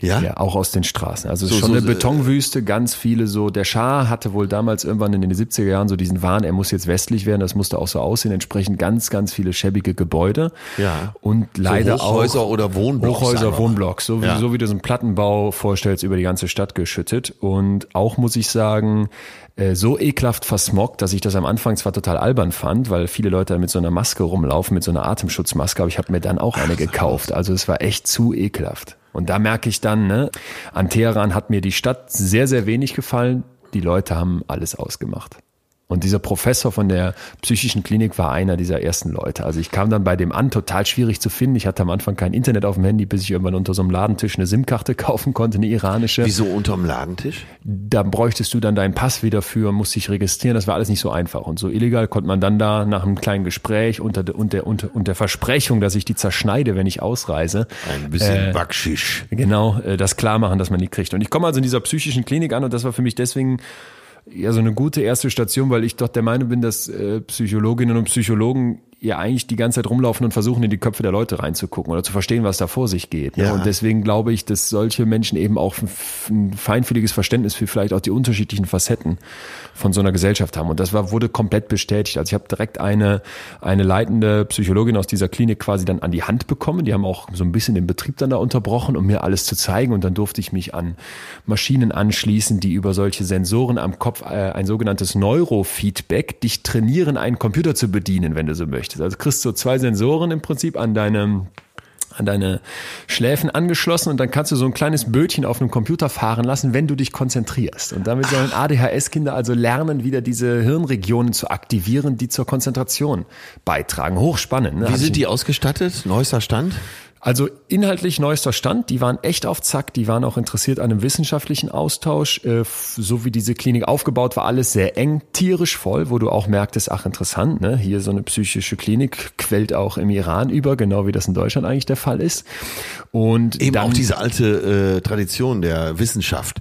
Ja? Ja, auch aus den Straßen. Also es So- ist schon so- eine Betonwüste, ganz viele so. Der Schah hatte wohl damals irgendwann in den 70er Jahren so diesen Wahn, er muss jetzt westlich werden, das musste auch so aussehen. Entsprechend ganz, ganz viele schäbige Gebäude. Ja. Und leider Hochhäuser auch oder Wohnblocks Hochhäuser. Wohnblocks, so wie, Ja. so wie du so einen Plattenbau vorstellst, über die ganze Stadt geschüttet. Und auch muss ich sagen, äh, so ekelhaft versmoggt, dass ich das am Anfang zwar total albern fand, weil viele Leute mit so einer Maske rumlaufen, mit so einer Atemschutzmaske, aber ich habe mir dann auch eine gekauft. Also es war echt zu ekelhaft. Und da merke ich dann, ne, an Teheran hat mir die Stadt sehr, sehr wenig gefallen. Die Leute haben alles ausgemacht. Und dieser Professor von der psychischen Klinik war einer dieser ersten Leute. Also ich kam dann bei dem an, total schwierig zu finden. Ich hatte am Anfang kein Internet auf dem Handy, bis ich irgendwann unter so einem Ladentisch eine SIM-Karte kaufen konnte, eine iranische. Wieso unterm Ladentisch? Da bräuchtest du dann deinen Pass wieder für, musst dich registrieren. Das war alles nicht so einfach. Und so illegal konnte man dann da nach einem kleinen Gespräch unter, der- unter, unter, unter Versprechung, dass ich die zerschneide, wenn ich ausreise, Ein bisschen Backschisch. Genau, äh, das klar machen, dass man die kriegt. Und ich komme also in dieser psychischen Klinik an und das war für mich deswegen ja so eine gute erste Station, weil ich doch der Meinung bin, dass äh, Psychologinnen und Psychologen ja eigentlich die ganze Zeit rumlaufen und versuchen, in die Köpfe der Leute reinzugucken oder zu verstehen, was da vor sich geht. Ne? Ja. Und deswegen glaube ich, dass solche Menschen eben auch ein, ein feinfühliges Verständnis für vielleicht auch die unterschiedlichen Facetten von so einer Gesellschaft haben. Und das war, wurde komplett bestätigt. Also ich habe direkt eine, eine leitende Psychologin aus dieser Klinik quasi dann an die Hand bekommen. Die haben auch so ein bisschen den Betrieb dann da unterbrochen, um mir alles zu zeigen. Und dann durfte ich mich an Maschinen anschließen, die über solche Sensoren am Kopf äh, ein sogenanntes Neurofeedback dich trainieren, einen Computer zu bedienen, wenn du so möchtest. Also kriegst du zwei Sensoren im Prinzip an deinem an deine Schläfen angeschlossen und dann kannst du so ein kleines Bötchen auf einem Computer fahren lassen, wenn du dich konzentrierst. Und damit sollen ADHS-Kinder also lernen, wieder diese Hirnregionen zu aktivieren, die zur Konzentration beitragen. Hochspannend. Ne? Wie sind die ausgestattet? Neuester Stand? Also inhaltlich neuester Stand, die waren echt auf Zack, die waren auch interessiert an einem wissenschaftlichen Austausch, äh, so wie diese Klinik aufgebaut war, alles sehr eng, tierisch voll, wo du auch merktest, ach interessant, ne? hier so eine psychische Klinik quält auch im Iran über, genau wie das in Deutschland eigentlich der Fall ist. Und Eben dann, auch diese alte äh, Tradition der Wissenschaft.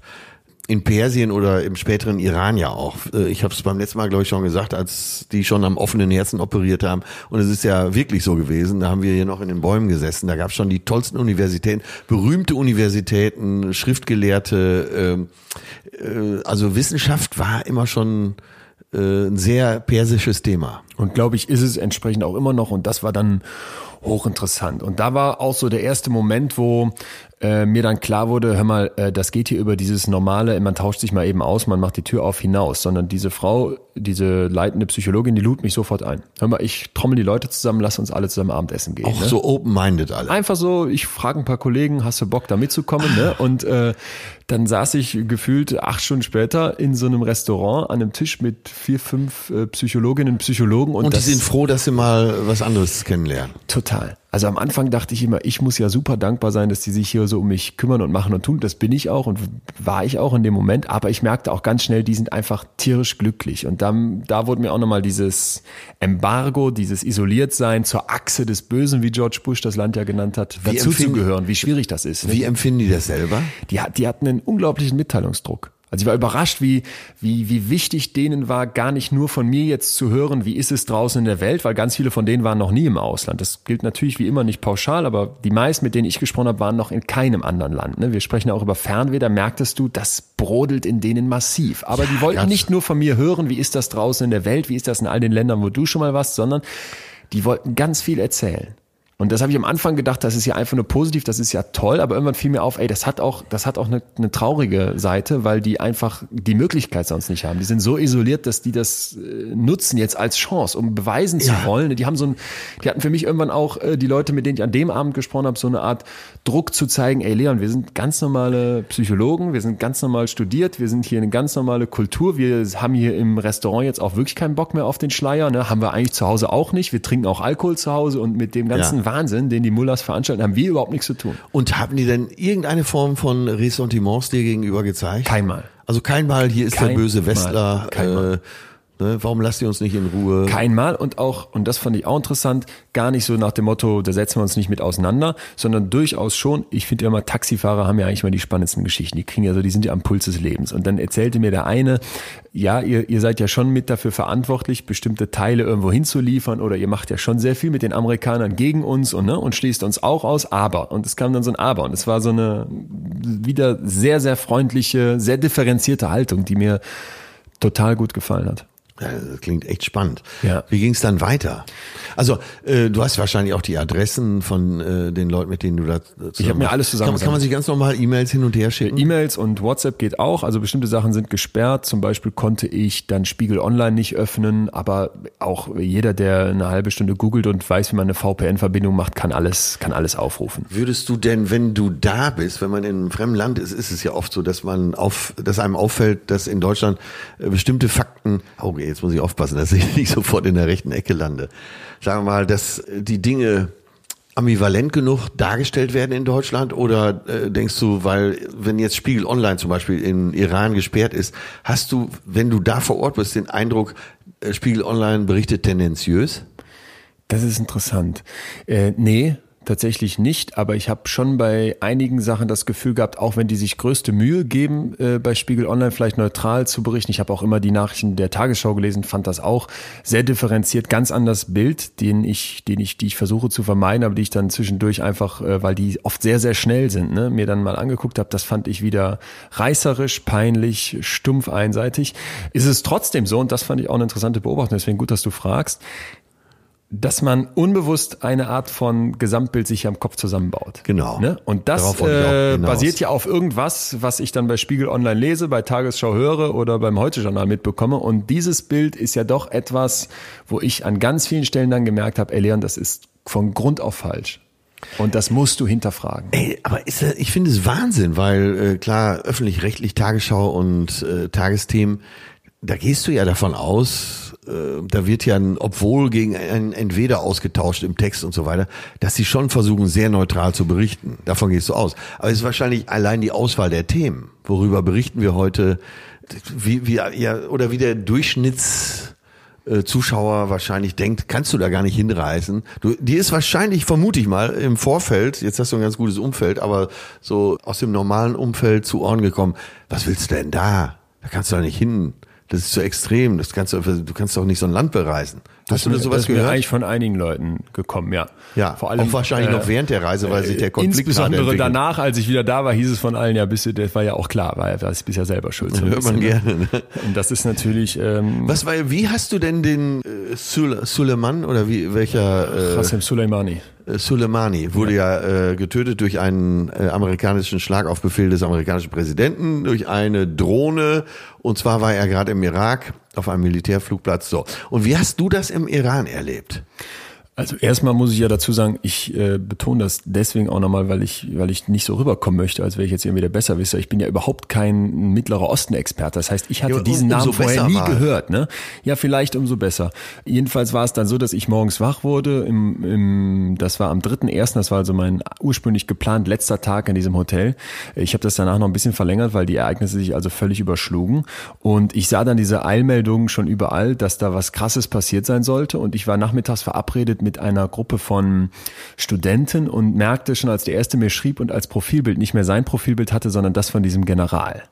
In Persien oder im späteren Iran ja auch. Äh, Ich habe es beim letzten Mal, glaube ich, schon gesagt, als die schon am offenen Herzen operiert haben. Und es ist ja wirklich so gewesen. Da haben wir hier noch in den Bäumen gesessen. Da gab es schon die tollsten Universitäten, berühmte Universitäten, Schriftgelehrte. ähm, äh, Also Wissenschaft war immer schon äh, ein sehr persisches Thema. Und glaube ich, ist es entsprechend auch immer noch. Und das war dann hochinteressant. Und da war auch so der erste Moment, wo äh, mir dann klar wurde, hör mal, äh, das geht hier über dieses normale, man tauscht sich mal eben aus, man macht die Tür auf hinaus, sondern diese Frau, diese leitende Psychologin, die lud mich sofort ein. Hör mal, ich trommel die Leute zusammen, lass uns alle zusammen Abendessen gehen. Auch ne? so open-minded alle. Einfach so, ich frage ein paar Kollegen, hast du Bock da mitzukommen? Ne? Und äh, dann saß ich gefühlt acht Stunden später in so einem Restaurant an einem Tisch mit vier, fünf äh, Psychologinnen und Psychologen. Und, Und die das, sind froh, dass sie mal was anderes kennenlernen. Total. Also am Anfang dachte ich immer, ich muss ja super dankbar sein, dass die sich hier so um mich kümmern und machen und tun. Das bin ich auch und war ich auch in dem Moment. Aber ich merkte auch ganz schnell, die sind einfach tierisch glücklich. Und dann, da wurde mir auch nochmal dieses Embargo, dieses Isoliertsein zur Achse des Bösen, wie George Bush das Land ja genannt hat, Wie dazu zu gehören, wie schwierig das ist. ne? Wie empfinden die das selber? die, die hatten einen unglaublichen Mitteilungsdruck. Also ich war überrascht, wie, wie, wie wichtig denen war, gar nicht nur von mir jetzt zu hören, wie ist es draußen in der Welt, weil ganz viele von denen waren noch nie im Ausland. Das gilt natürlich wie immer nicht pauschal, aber die meisten, mit denen ich gesprochen habe, waren noch in keinem anderen Land. Ne? Wir sprechen ja auch über Fernweh, da merktest du, das brodelt in denen massiv. Aber die wollten ganz- nicht nur von mir hören, wie ist das draußen in der Welt, wie ist das in all den Ländern, wo du schon mal warst, sondern die wollten ganz viel erzählen. Und das habe ich am Anfang gedacht, das ist ja einfach nur positiv, das ist ja toll, aber irgendwann fiel mir auf, ey, das hat auch, das hat auch eine, eine traurige Seite, weil die einfach die Möglichkeit sonst nicht haben. Die sind so isoliert, dass die das äh, nutzen jetzt als Chance, um beweisen zu Ja. wollen. Die haben so ein, die hatten für mich irgendwann auch äh, die Leute, mit denen ich an dem Abend gesprochen habe, so eine Art Druck zu zeigen, ey Leon, wir sind ganz normale Psychologen, wir sind ganz normal studiert, wir sind hier eine ganz normale Kultur, wir haben hier im Restaurant jetzt auch wirklich keinen Bock mehr auf den Schleier, ne? haben wir eigentlich zu Hause auch nicht, wir trinken auch Alkohol zu Hause und mit dem ganzen Ja. Wahnsinn, den die Mullers veranstalten, haben wir überhaupt nichts zu tun. Und haben die denn irgendeine Form von Ressentiments dir gegenüber gezeigt? Keinmal. Also kein Mal, hier ist der Kein böse Mal. Westler. Kein Mal. Ne, warum lasst ihr uns nicht in Ruhe? Kein Mal und auch, und das fand ich auch interessant, gar nicht so nach dem Motto, da setzen wir uns nicht mit auseinander, sondern durchaus schon, ich finde ja immer, Taxifahrer haben ja eigentlich mal die spannendsten Geschichten. Die kriegen ja so, die sind ja am Puls des Lebens. Und dann erzählte mir der eine, ja, ihr, ihr seid ja schon mit dafür verantwortlich, bestimmte Teile irgendwo hinzuliefern oder ihr macht ja schon sehr viel mit den Amerikanern gegen uns und, ne, und schließt uns auch aus, aber. Und es kam dann so ein Aber. Und es war so eine wieder sehr, sehr freundliche, sehr differenzierte Haltung, die mir total gut gefallen hat. Ja, das klingt echt spannend. Ja. Wie ging es dann weiter? Also äh, du hast wahrscheinlich auch die Adressen von äh, den Leuten, mit denen du da zusammen Ich hab mir alles kann, kann man sich ganz normal E-Mails hin und her schicken? E-Mails und WhatsApp geht auch. Also bestimmte Sachen sind gesperrt. Zum Beispiel konnte ich dann Spiegel Online nicht öffnen, aber auch jeder, der eine halbe Stunde googelt und weiß, wie man eine VPN-Verbindung macht, kann alles, kann alles aufrufen. Würdest du denn, wenn du da bist, wenn man in einem fremden Land ist, ist es ja oft so, dass man auf, dass einem auffällt, dass in Deutschland äh, bestimmte Fakten, oh, jetzt muss ich aufpassen, dass ich nicht sofort in der rechten Ecke lande. Sagen wir mal, dass die Dinge ambivalent genug dargestellt werden in Deutschland oder äh, denkst du, weil wenn jetzt Spiegel Online zum Beispiel in Iran gesperrt ist, hast du, wenn du da vor Ort bist, den Eindruck, äh, Spiegel Online berichtet tendenziös? Das ist interessant. Äh, nee, tatsächlich nicht, aber ich habe schon bei einigen Sachen das Gefühl gehabt, auch wenn die sich größte Mühe geben, äh, bei Spiegel Online vielleicht neutral zu berichten. Ich habe auch immer die Nachrichten der Tagesschau gelesen, fand das auch sehr differenziert, ganz anders Bild, den ich, den ich, die ich versuche zu vermeiden, aber die ich dann zwischendurch einfach, äh, weil die oft sehr, sehr schnell sind, ne, mir dann mal angeguckt habe. Das fand ich wieder reißerisch, peinlich, stumpf, einseitig. Ist es trotzdem so, und das fand ich auch eine interessante Beobachtung, deswegen gut, dass du fragst, dass man unbewusst eine Art von Gesamtbild sich am Kopf zusammenbaut. Genau. Ne? Und das äh, basiert ja auf irgendwas, was ich dann bei Spiegel Online lese, bei Tagesschau höre oder beim Heute-Journal mitbekomme. Und dieses Bild ist ja doch etwas, wo ich an ganz vielen Stellen dann gemerkt habe, ey Leon, das ist von Grund auf falsch. Und das musst du hinterfragen. Ey, aber ist, ich finde es Wahnsinn, weil äh, klar, öffentlich-rechtlich Tagesschau und äh, Tagesthemen, da gehst du ja davon aus, äh, da wird ja ein Obwohl gegen ein Entweder ausgetauscht im Text und so weiter, dass sie schon versuchen, sehr neutral zu berichten. Davon gehst du aus. Aber es ist wahrscheinlich allein die Auswahl der Themen. Worüber berichten wir heute? Wie, wie, ja, oder wie der Durchschnitts äh, wahrscheinlich denkt, kannst du da gar nicht hinreißen. Du, dir ist wahrscheinlich, vermute ich mal, im Vorfeld, jetzt hast du ein ganz gutes Umfeld, aber so aus dem normalen Umfeld zu Ohren gekommen, was willst du denn da? Da kannst du da nicht hin. Das ist zu extrem. Das kannst du, du kannst doch nicht so ein Land bereisen. Hast du das sowas ist mir gehört? eigentlich von einigen Leuten gekommen, ja. Ja, vor allem auch wahrscheinlich äh, noch während der Reise, weil sich der Konflikt Insbesondere danach, als ich wieder da war, hieß es von allen, ja, bist du, das war ja auch klar, weil das bist ja selber schuld. so Hört man ne? gerne. Ne? Und das ist natürlich ähm, Was war, wie hast du denn den äh, Sule, Suleiman oder wie welcher äh, Qasem Soleimani. Äh, Soleimani wurde ja, äh, getötet durch einen äh, amerikanischen Schlag auf Befehl des amerikanischen Präsidenten, durch eine Drohne. Und zwar war er gerade im Irak auf einem Militärflugplatz. So. Und wie hast du das im Iran erlebt? Also erstmal muss ich ja dazu sagen, ich äh, betone das deswegen auch nochmal, weil ich, weil ich nicht so rüberkommen möchte, als wäre ich jetzt irgendwie der Besserwisser. Ich bin ja überhaupt kein Mittlerer Osten-Experte. Das heißt, ich hatte Ja, um- diesen Namen vorher nie mal. gehört. Ne? Ja, vielleicht umso besser. Jedenfalls war es dann so, dass ich morgens wach wurde. Im, im, das war am 3.1., das war also mein ursprünglich geplant letzter Tag in diesem Hotel. Ich habe das danach noch ein bisschen verlängert, weil die Ereignisse sich also völlig überschlugen. Und ich sah dann diese Eilmeldungen schon überall, dass da was Krasses passiert sein sollte. Und ich war nachmittags verabredet mit einer Gruppe von Studenten und merkte schon, als der erste mir schrieb und als Profilbild nicht mehr sein Profilbild hatte, sondern das von diesem General.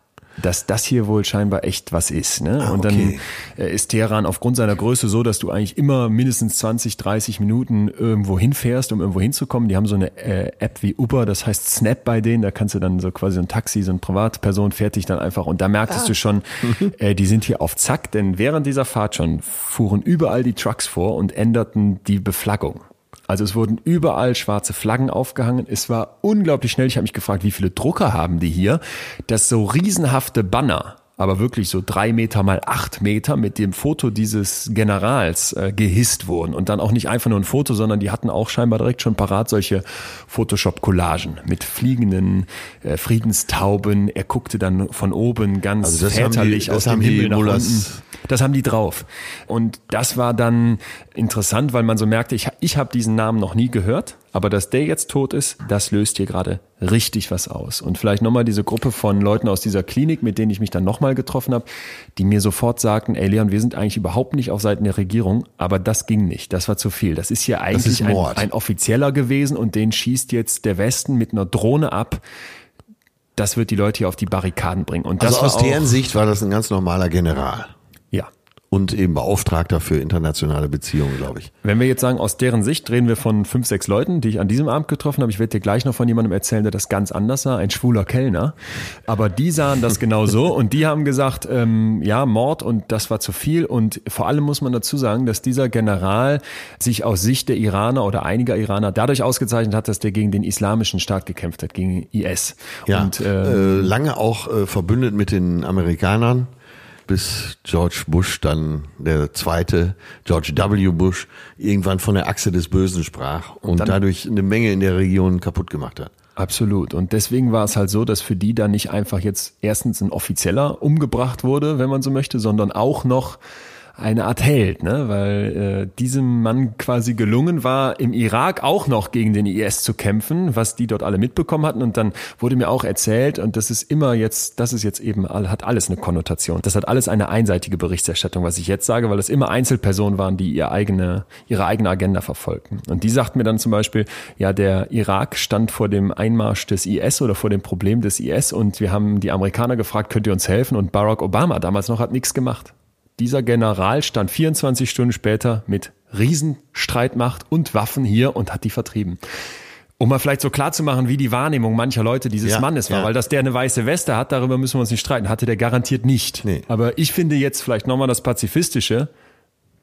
Dass das hier wohl scheinbar echt was ist. Ne? Ah, und dann okay. äh, ist Teheran aufgrund seiner Größe so, dass du eigentlich immer mindestens 20, 30 Minuten irgendwo hinfährst, um irgendwo hinzukommen. Die haben so eine äh, App wie Uber, das heißt Snap bei denen. Da kannst du dann so quasi so ein Taxi, so eine Privatperson fährt dich dann einfach. Und da merktest du schon, äh, die sind hier auf Zack, denn während dieser Fahrt schon fuhren überall die Trucks vor und änderten die Beflaggung. Also es wurden überall schwarze Flaggen aufgehangen. Es war unglaublich schnell. Ich habe mich gefragt, wie viele Drucker haben die hier, dass so riesenhafte Banner aber wirklich so drei Meter mal acht Meter mit dem Foto dieses Generals äh, gehisst wurden. Und dann auch nicht einfach nur ein Foto, sondern die hatten auch scheinbar direkt schon parat solche Photoshop-Collagen mit fliegenden äh, Friedenstauben. Er guckte dann von oben ganz also väterlich die, aus dem Himmel nach unten. Das haben die drauf. Und das war dann interessant, weil man so merkte, ich, ich habe diesen Namen noch nie gehört. Aber dass der jetzt tot ist, das löst hier gerade richtig was aus. Und vielleicht nochmal diese Gruppe von Leuten aus dieser Klinik, mit denen ich mich dann nochmal getroffen habe, die mir sofort sagten, ey Leon, wir sind eigentlich überhaupt nicht auf Seiten der Regierung, aber das ging nicht. Das war zu viel. Das ist hier eigentlich ist ein, ein Offizieller gewesen und den schießt jetzt der Westen mit einer Drohne ab das wird die Leute hier auf die Barrikaden bringen. Und das also aus deren Sicht war das ein ganz normaler General und eben Beauftragter für internationale Beziehungen, glaube ich. Wenn wir jetzt sagen, aus deren Sicht reden wir von fünf, sechs Leuten, die ich an diesem Abend getroffen habe. Ich werde dir gleich noch von jemandem erzählen, der das ganz anders sah, ein schwuler Kellner. Aber die sahen das genau so und die haben gesagt, ähm, ja, Mord und das war zu viel. Und vor allem muss man dazu sagen, dass dieser General sich aus Sicht der Iraner oder einiger Iraner dadurch ausgezeichnet hat, dass der gegen den islamischen Staat gekämpft hat, gegen IS. Ja, und, äh, äh, lange auch äh, verbündet mit den Amerikanern bis George Bush dann der zweite, George W. Bush, irgendwann von der Achse des Bösen sprach und, und dadurch eine Menge in der Region kaputt gemacht hat. Absolut. Und deswegen war es halt so, dass für die da nicht einfach jetzt erstens ein Offizieller umgebracht wurde, wenn man so möchte, sondern auch noch eine Art Held, ne? weil äh, diesem Mann quasi gelungen war, im Irak auch noch gegen den IS zu kämpfen, was die dort alle mitbekommen hatten. Und dann wurde mir auch erzählt, und das ist immer jetzt, das ist jetzt eben, hat alles eine Konnotation. Das hat alles eine einseitige Berichterstattung, was ich jetzt sage, weil es immer Einzelpersonen waren, die ihr eigene, ihre eigene Agenda verfolgten. Und die sagten mir dann zum Beispiel, ja, der Irak stand vor dem Einmarsch des IS oder vor dem Problem des IS und wir haben die Amerikaner gefragt, könnt ihr uns helfen? Und Barack Obama damals noch hat nichts gemacht. Dieser General stand 24 Stunden später mit Riesenstreitmacht und Waffen hier und hat die vertrieben. Um mal vielleicht so klar zu machen, wie die Wahrnehmung mancher Leute dieses ja, Mannes war, ja. weil dass der eine weiße Weste hat, darüber müssen wir uns nicht streiten, hatte der garantiert nicht. Nee. Aber ich finde jetzt vielleicht nochmal das Pazifistische,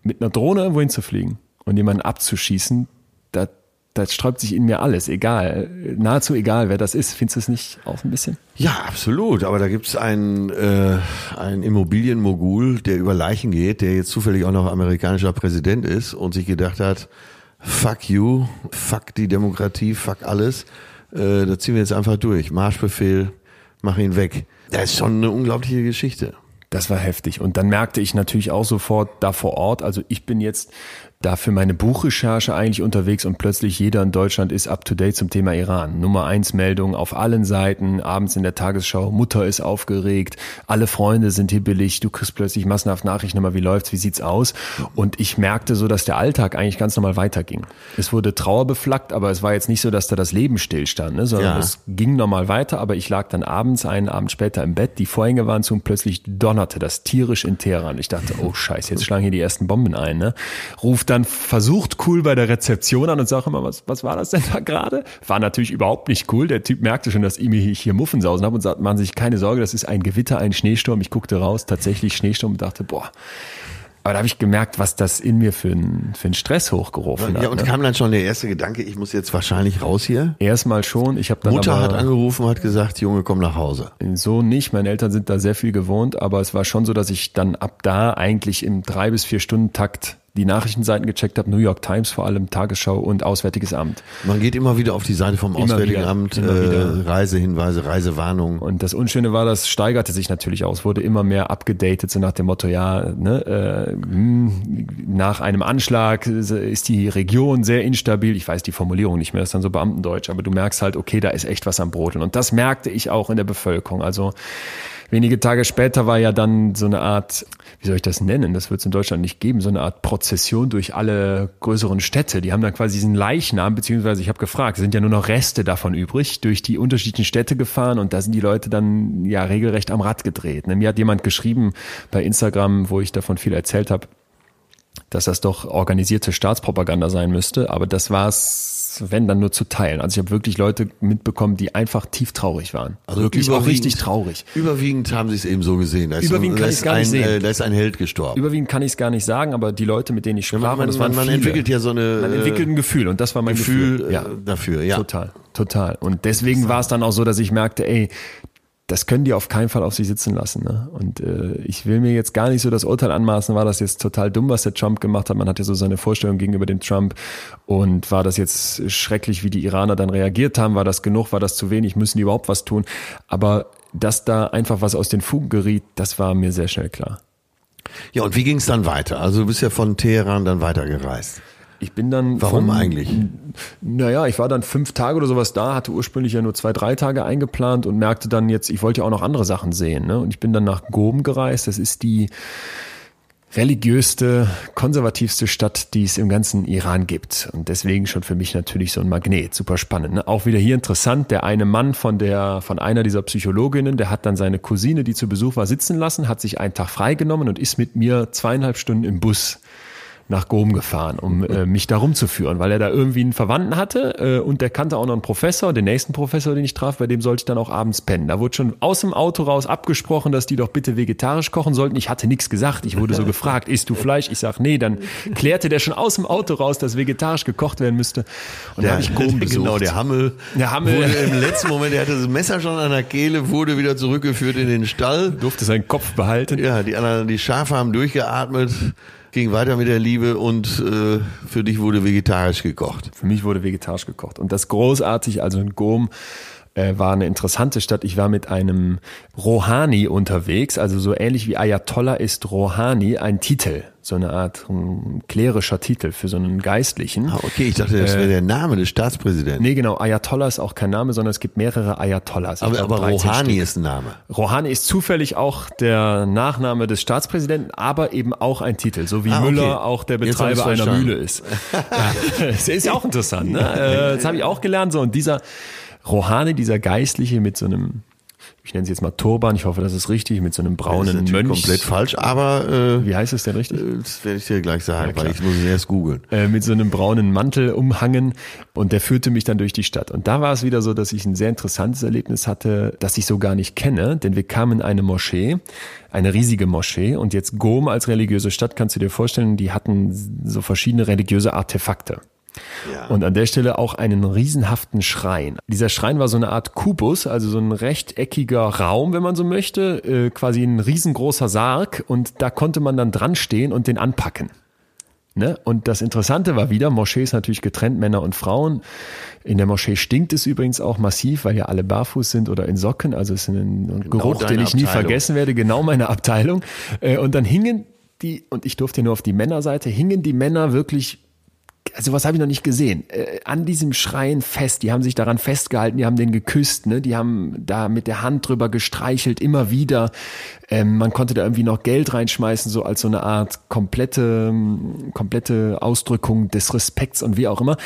mit einer Drohne irgendwo hinzufliegen und jemanden abzuschießen, da da sträubt sich in mir alles, egal, nahezu egal, wer das ist. Findest du es nicht auch ein bisschen? Ja, absolut. Aber da gibt's einen, äh, einen Immobilienmogul, der über Leichen geht, der jetzt zufällig auch noch amerikanischer Präsident ist und sich gedacht hat, fuck you, fuck die Demokratie, fuck alles. Äh, da ziehen wir jetzt einfach durch. Marschbefehl, mach ihn weg. Das ist schon eine unglaubliche Geschichte. Das war heftig. Und dann merkte ich natürlich auch sofort da vor Ort, also ich bin jetzt da für meine Buchrecherche eigentlich unterwegs und plötzlich jeder in Deutschland ist up to date zum Thema Iran. Nummer eins Meldung auf allen Seiten, abends in der Tagesschau, Mutter ist aufgeregt, alle Freunde sind hibbelig, du kriegst plötzlich massenhaft Nachrichten immer, wie läuft's, wie sieht's aus? Und ich merkte so, dass der Alltag eigentlich ganz normal weiterging. Es wurde Trauer beflaggt, aber es war jetzt nicht so, dass da das Leben stillstand, ne, sondern ja. es ging normal weiter, aber ich lag dann abends, einen Abend später im Bett, die Vorhänge waren zu und plötzlich donnerte das tierisch in Teheran. Ich dachte, oh scheiße, jetzt schlagen hier die ersten Bomben ein, ne? Ruft dann versucht cool bei der Rezeption an und sage immer, was, was war das denn da gerade? War natürlich überhaupt nicht cool. Der Typ merkte schon, dass ich hier Muffensausen habe und sagt, machen Sie sich keine Sorge, das ist ein Gewitter, ein Schneesturm. Ich guckte raus, tatsächlich Schneesturm und dachte, boah, aber da habe ich gemerkt, was das in mir für einen für einen Stress hochgerufen hat. Ja, und ne? kam dann schon der erste Gedanke, ich muss jetzt wahrscheinlich raus hier. Erstmal schon. Ich habe dann Mutter aber, hat angerufen, hat gesagt, Junge, komm nach Hause. So nicht. Meine Eltern sind da sehr viel gewohnt, aber es war schon so, dass ich dann ab da eigentlich im drei bis vier Stunden Takt die Nachrichtenseiten gecheckt habe, New York Times vor allem, Tagesschau und Auswärtiges Amt. Man geht immer wieder auf die Seite vom immer Auswärtigen wieder, Amt, äh, Reisehinweise, Reisewarnungen. Und das Unschöne war, das steigerte sich natürlich aus, wurde immer mehr abgedatet, so nach dem Motto, ja, ne, äh, hm, nach einem Anschlag ist die Region sehr instabil. Ich weiß die Formulierung nicht mehr, das ist dann so Beamtendeutsch, aber du merkst halt, okay, da ist echt was am Brodeln. Und das merkte ich auch in der Bevölkerung. Also wenige Tage später war ja dann so eine Art, wie soll ich das nennen? Das wird es in Deutschland nicht geben, so eine Art Prozession durch alle größeren Städte. Die haben dann quasi diesen Leichnam, beziehungsweise ich habe gefragt, sind ja nur noch Reste davon übrig, durch die unterschiedlichen Städte gefahren und da sind die Leute dann ja regelrecht am Rad gedreht. Ne, mir hat jemand geschrieben bei Instagram, wo ich davon viel erzählt habe, dass das doch organisierte Staatspropaganda sein müsste, aber das war es wenn dann nur zu teilen. Also ich habe wirklich Leute mitbekommen, die einfach tief traurig waren. Also wirklich auch richtig traurig. Überwiegend haben sie es eben so gesehen. Da Überwiegend so, kann ist gar nicht ein, sehen. äh, Da ist ein Held gestorben. Überwiegend kann ich es gar nicht sagen, aber die Leute, mit denen ich sprach, man, und man, das waren man, man entwickelt ja so eine man entwickelt ein Gefühl und das war mein Gefühl. Gefühl äh, ja, dafür. Ja. total, total. Und deswegen war es dann auch so, dass ich merkte, ey, das können die auf keinen Fall auf sich sitzen lassen. Ne? Und äh, ich will mir jetzt gar nicht so das Urteil anmaßen, war das jetzt total dumm, was der Trump gemacht hat. Man hat ja so seine Vorstellung gegenüber dem Trump. Und war das jetzt schrecklich, wie die Iraner dann reagiert haben? War das genug? War das zu wenig? Müssen die überhaupt was tun? Aber dass da einfach was aus den Fugen geriet, das war mir sehr schnell klar. ja, und wie ging es dann weiter? Also du bist ja von Teheran dann weitergereist. Ich bin dann. Warum von, eigentlich? Naja, ich war dann fünf Tage oder sowas da, hatte ursprünglich ja nur zwei, drei Tage eingeplant und merkte dann jetzt, ich wollte ja auch noch andere Sachen sehen. Ne? Und ich bin dann nach Gom gereist. Das ist die religiöste, konservativste Stadt, die es im ganzen Iran gibt. Und deswegen schon für mich natürlich so ein Magnet. Super spannend. Ne? Auch wieder hier interessant. Der eine Mann von der, von einer dieser Psychologinnen, der hat dann seine Cousine, die zu Besuch war, sitzen lassen, hat sich einen Tag freigenommen und ist mit mir zweieinhalb Stunden im Bus nach Gom gefahren, um äh, mich da rumzuführen, weil er da irgendwie einen Verwandten hatte äh, und der kannte auch noch einen Professor, den nächsten Professor, den ich traf, bei dem sollte ich dann auch abends pennen. Da wurde schon aus dem Auto raus abgesprochen, dass die doch bitte vegetarisch kochen sollten. Ich hatte nichts gesagt. Ich wurde so gefragt, isst du Fleisch? Ich sag nee. Dann klärte der schon aus dem Auto raus, dass vegetarisch gekocht werden müsste. Und da habe ich Gom besucht. Genau, der Hammel. Der Hammel. Wurde im letzten Moment, er hatte das Messer schon an der Kehle, wurde wieder zurückgeführt in den Stall. durfte seinen Kopf behalten. Ja, die anderen, die Schafe haben durchgeatmet, ging weiter mit der Liebe und äh, für dich wurde vegetarisch gekocht. Für mich wurde vegetarisch gekocht. Und das großartig, also in Gom äh, war eine interessante Stadt. Ich war mit einem Rohani unterwegs, also so ähnlich wie Ayatollah ist Rohani ein Titel, so eine Art um, klerischer Titel für so einen Geistlichen. Ah, okay, ich dachte, das wäre der Name des Staatspräsidenten. Nee, genau, Ayatollah ist auch kein Name, sondern es gibt mehrere Ayatollahs. Aber aber 13 Rouhani Stück. ist ein Name. Rouhani ist zufällig auch der Nachname des Staatspräsidenten, aber eben auch ein Titel, so wie Ah, okay. Müller auch der Betreiber einer. Mühle ist. Das ist ja auch interessant. Ne? Äh, Das habe ich auch gelernt. So und dieser Rouhani, dieser Geistliche mit so einem, ich nenne es jetzt mal Turban, ich hoffe, das ist richtig, mit so einem Das ist braunen natürlich Mönch. komplett falsch, aber äh, Wie heißt es denn richtig? das werde ich dir gleich sagen, Ja, weil ich muss es erst googeln. äh, mit so einem braunen Mantel umhangen und der führte mich dann durch die Stadt. Und da war es wieder so, dass ich ein sehr interessantes Erlebnis hatte, das ich so gar nicht kenne, denn wir kamen in eine Moschee, eine riesige Moschee und jetzt Gom als religiöse Stadt kannst du dir vorstellen, die hatten so verschiedene religiöse Artefakte. Ja. Und an der Stelle auch einen riesenhaften Schrein. Dieser Schrein war so eine Art Kubus, also so ein rechteckiger Raum, wenn man so möchte, äh, quasi ein riesengroßer Sarg und da konnte man dann dran stehen und den anpacken. Ne? Und das Interessante war wieder, Moschee ist natürlich getrennt, Männer und Frauen. In der Moschee stinkt es übrigens auch massiv, weil ja alle barfuß sind oder in Socken. Also es ist ein, ein Geruch, den ich nie Abteilung. vergessen werde, genau meine Abteilung. Äh, Und dann hingen die, und ich durfte nur auf die Männerseite, hingen die Männer wirklich also was habe ich noch nicht gesehen, äh, an diesem Schrein fest, die haben sich daran festgehalten, die haben den geküsst, ne? die haben da mit der Hand drüber gestreichelt, immer wieder. Ähm, man konnte da irgendwie noch Geld reinschmeißen, so als so eine Art komplette, komplette Ausdrückung des Respekts und wie auch immer.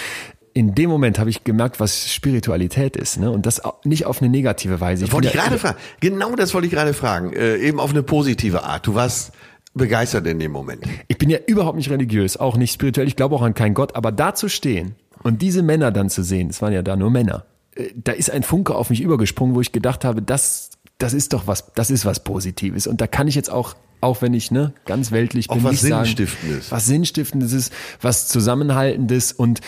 In dem Moment habe ich gemerkt, was Spiritualität ist, ne? Und das nicht auf eine negative Weise. Das wollte ich gerade fragen. Genau das wollte ich gerade fragen. Äh, eben auf eine positive Art. Du warst begeistert in dem Moment. Ich bin ja überhaupt nicht religiös, auch nicht spirituell, ich glaube auch an keinen Gott, aber da zu stehen und diese Männer dann zu sehen, es waren ja da nur Männer, äh, da ist ein Funke auf mich übergesprungen, wo ich gedacht habe, das, das ist doch was, das ist was Positives. Und da kann ich jetzt auch, auch wenn ich ne, ganz weltlich bin, Auch was nicht sagen, Sinnstiftendes. was Sinnstiftendes ist, was Zusammenhaltendes und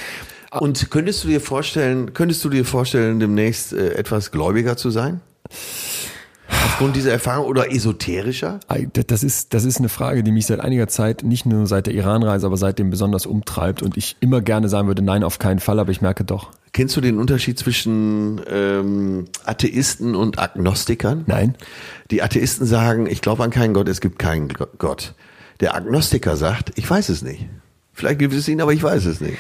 Und könntest du dir vorstellen, könntest du dir vorstellen, demnächst äh, etwas gläubiger zu sein? Aufgrund dieser Erfahrung oder esoterischer? Das ist, das ist eine Frage, die mich seit einiger Zeit, nicht nur seit der Iranreise, aber seitdem besonders umtreibt und ich immer gerne sagen würde, nein, auf keinen Fall, aber ich merke doch, Kennst du den Unterschied zwischen ähm, Atheisten und Agnostikern? nein. Die Atheisten sagen, ich glaube an keinen Gott, es gibt keinen Gott. Der Agnostiker sagt, ich weiß es nicht. Vielleicht gibt es ihn, aber ich weiß es nicht.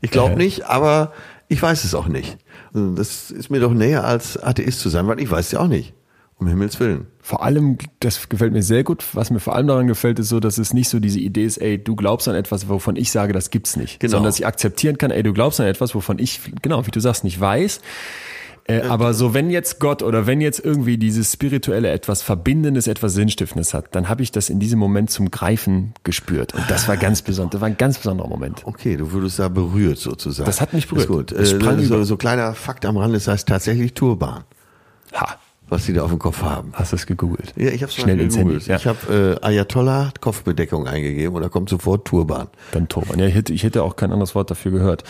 Ich glaube Äh. nicht, aber ich weiß es auch nicht. Also Das ist mir doch näher als Atheist zu sein, weil ich weiß es ja auch nicht. Um Himmels Willen. Vor allem, das gefällt mir sehr gut. Was mir vor allem daran gefällt, ist so, dass es nicht so diese Idee ist, ey, du glaubst an etwas, wovon ich sage, das gibt's nicht. Genau. Sondern dass ich akzeptieren kann, ey, du glaubst an etwas, wovon ich, genau, wie du sagst, nicht weiß. Äh, aber so, wenn jetzt Gott oder wenn jetzt irgendwie dieses spirituelle etwas Verbindendes, etwas Sinnstiftendes hat, dann habe ich das in diesem Moment zum Greifen gespürt. Und das war ganz besonders, das war ein ganz besonderer Moment. Okay, du wurdest da berührt sozusagen. Das hat mich berührt. Ist gut. Es Äh, so, so kleiner Fakt am Rand, das heißt tatsächlich Turban, Ha, was die da auf dem Kopf haben. hast du es gegoogelt? Ja, ich habe Schnell ins Handy. Ja. Ich habe äh, Ayatollah Kopfbedeckung eingegeben und da kommt sofort Turban. Dann Turban. Ja, ich hätte, ich hätte auch kein anderes Wort dafür gehört.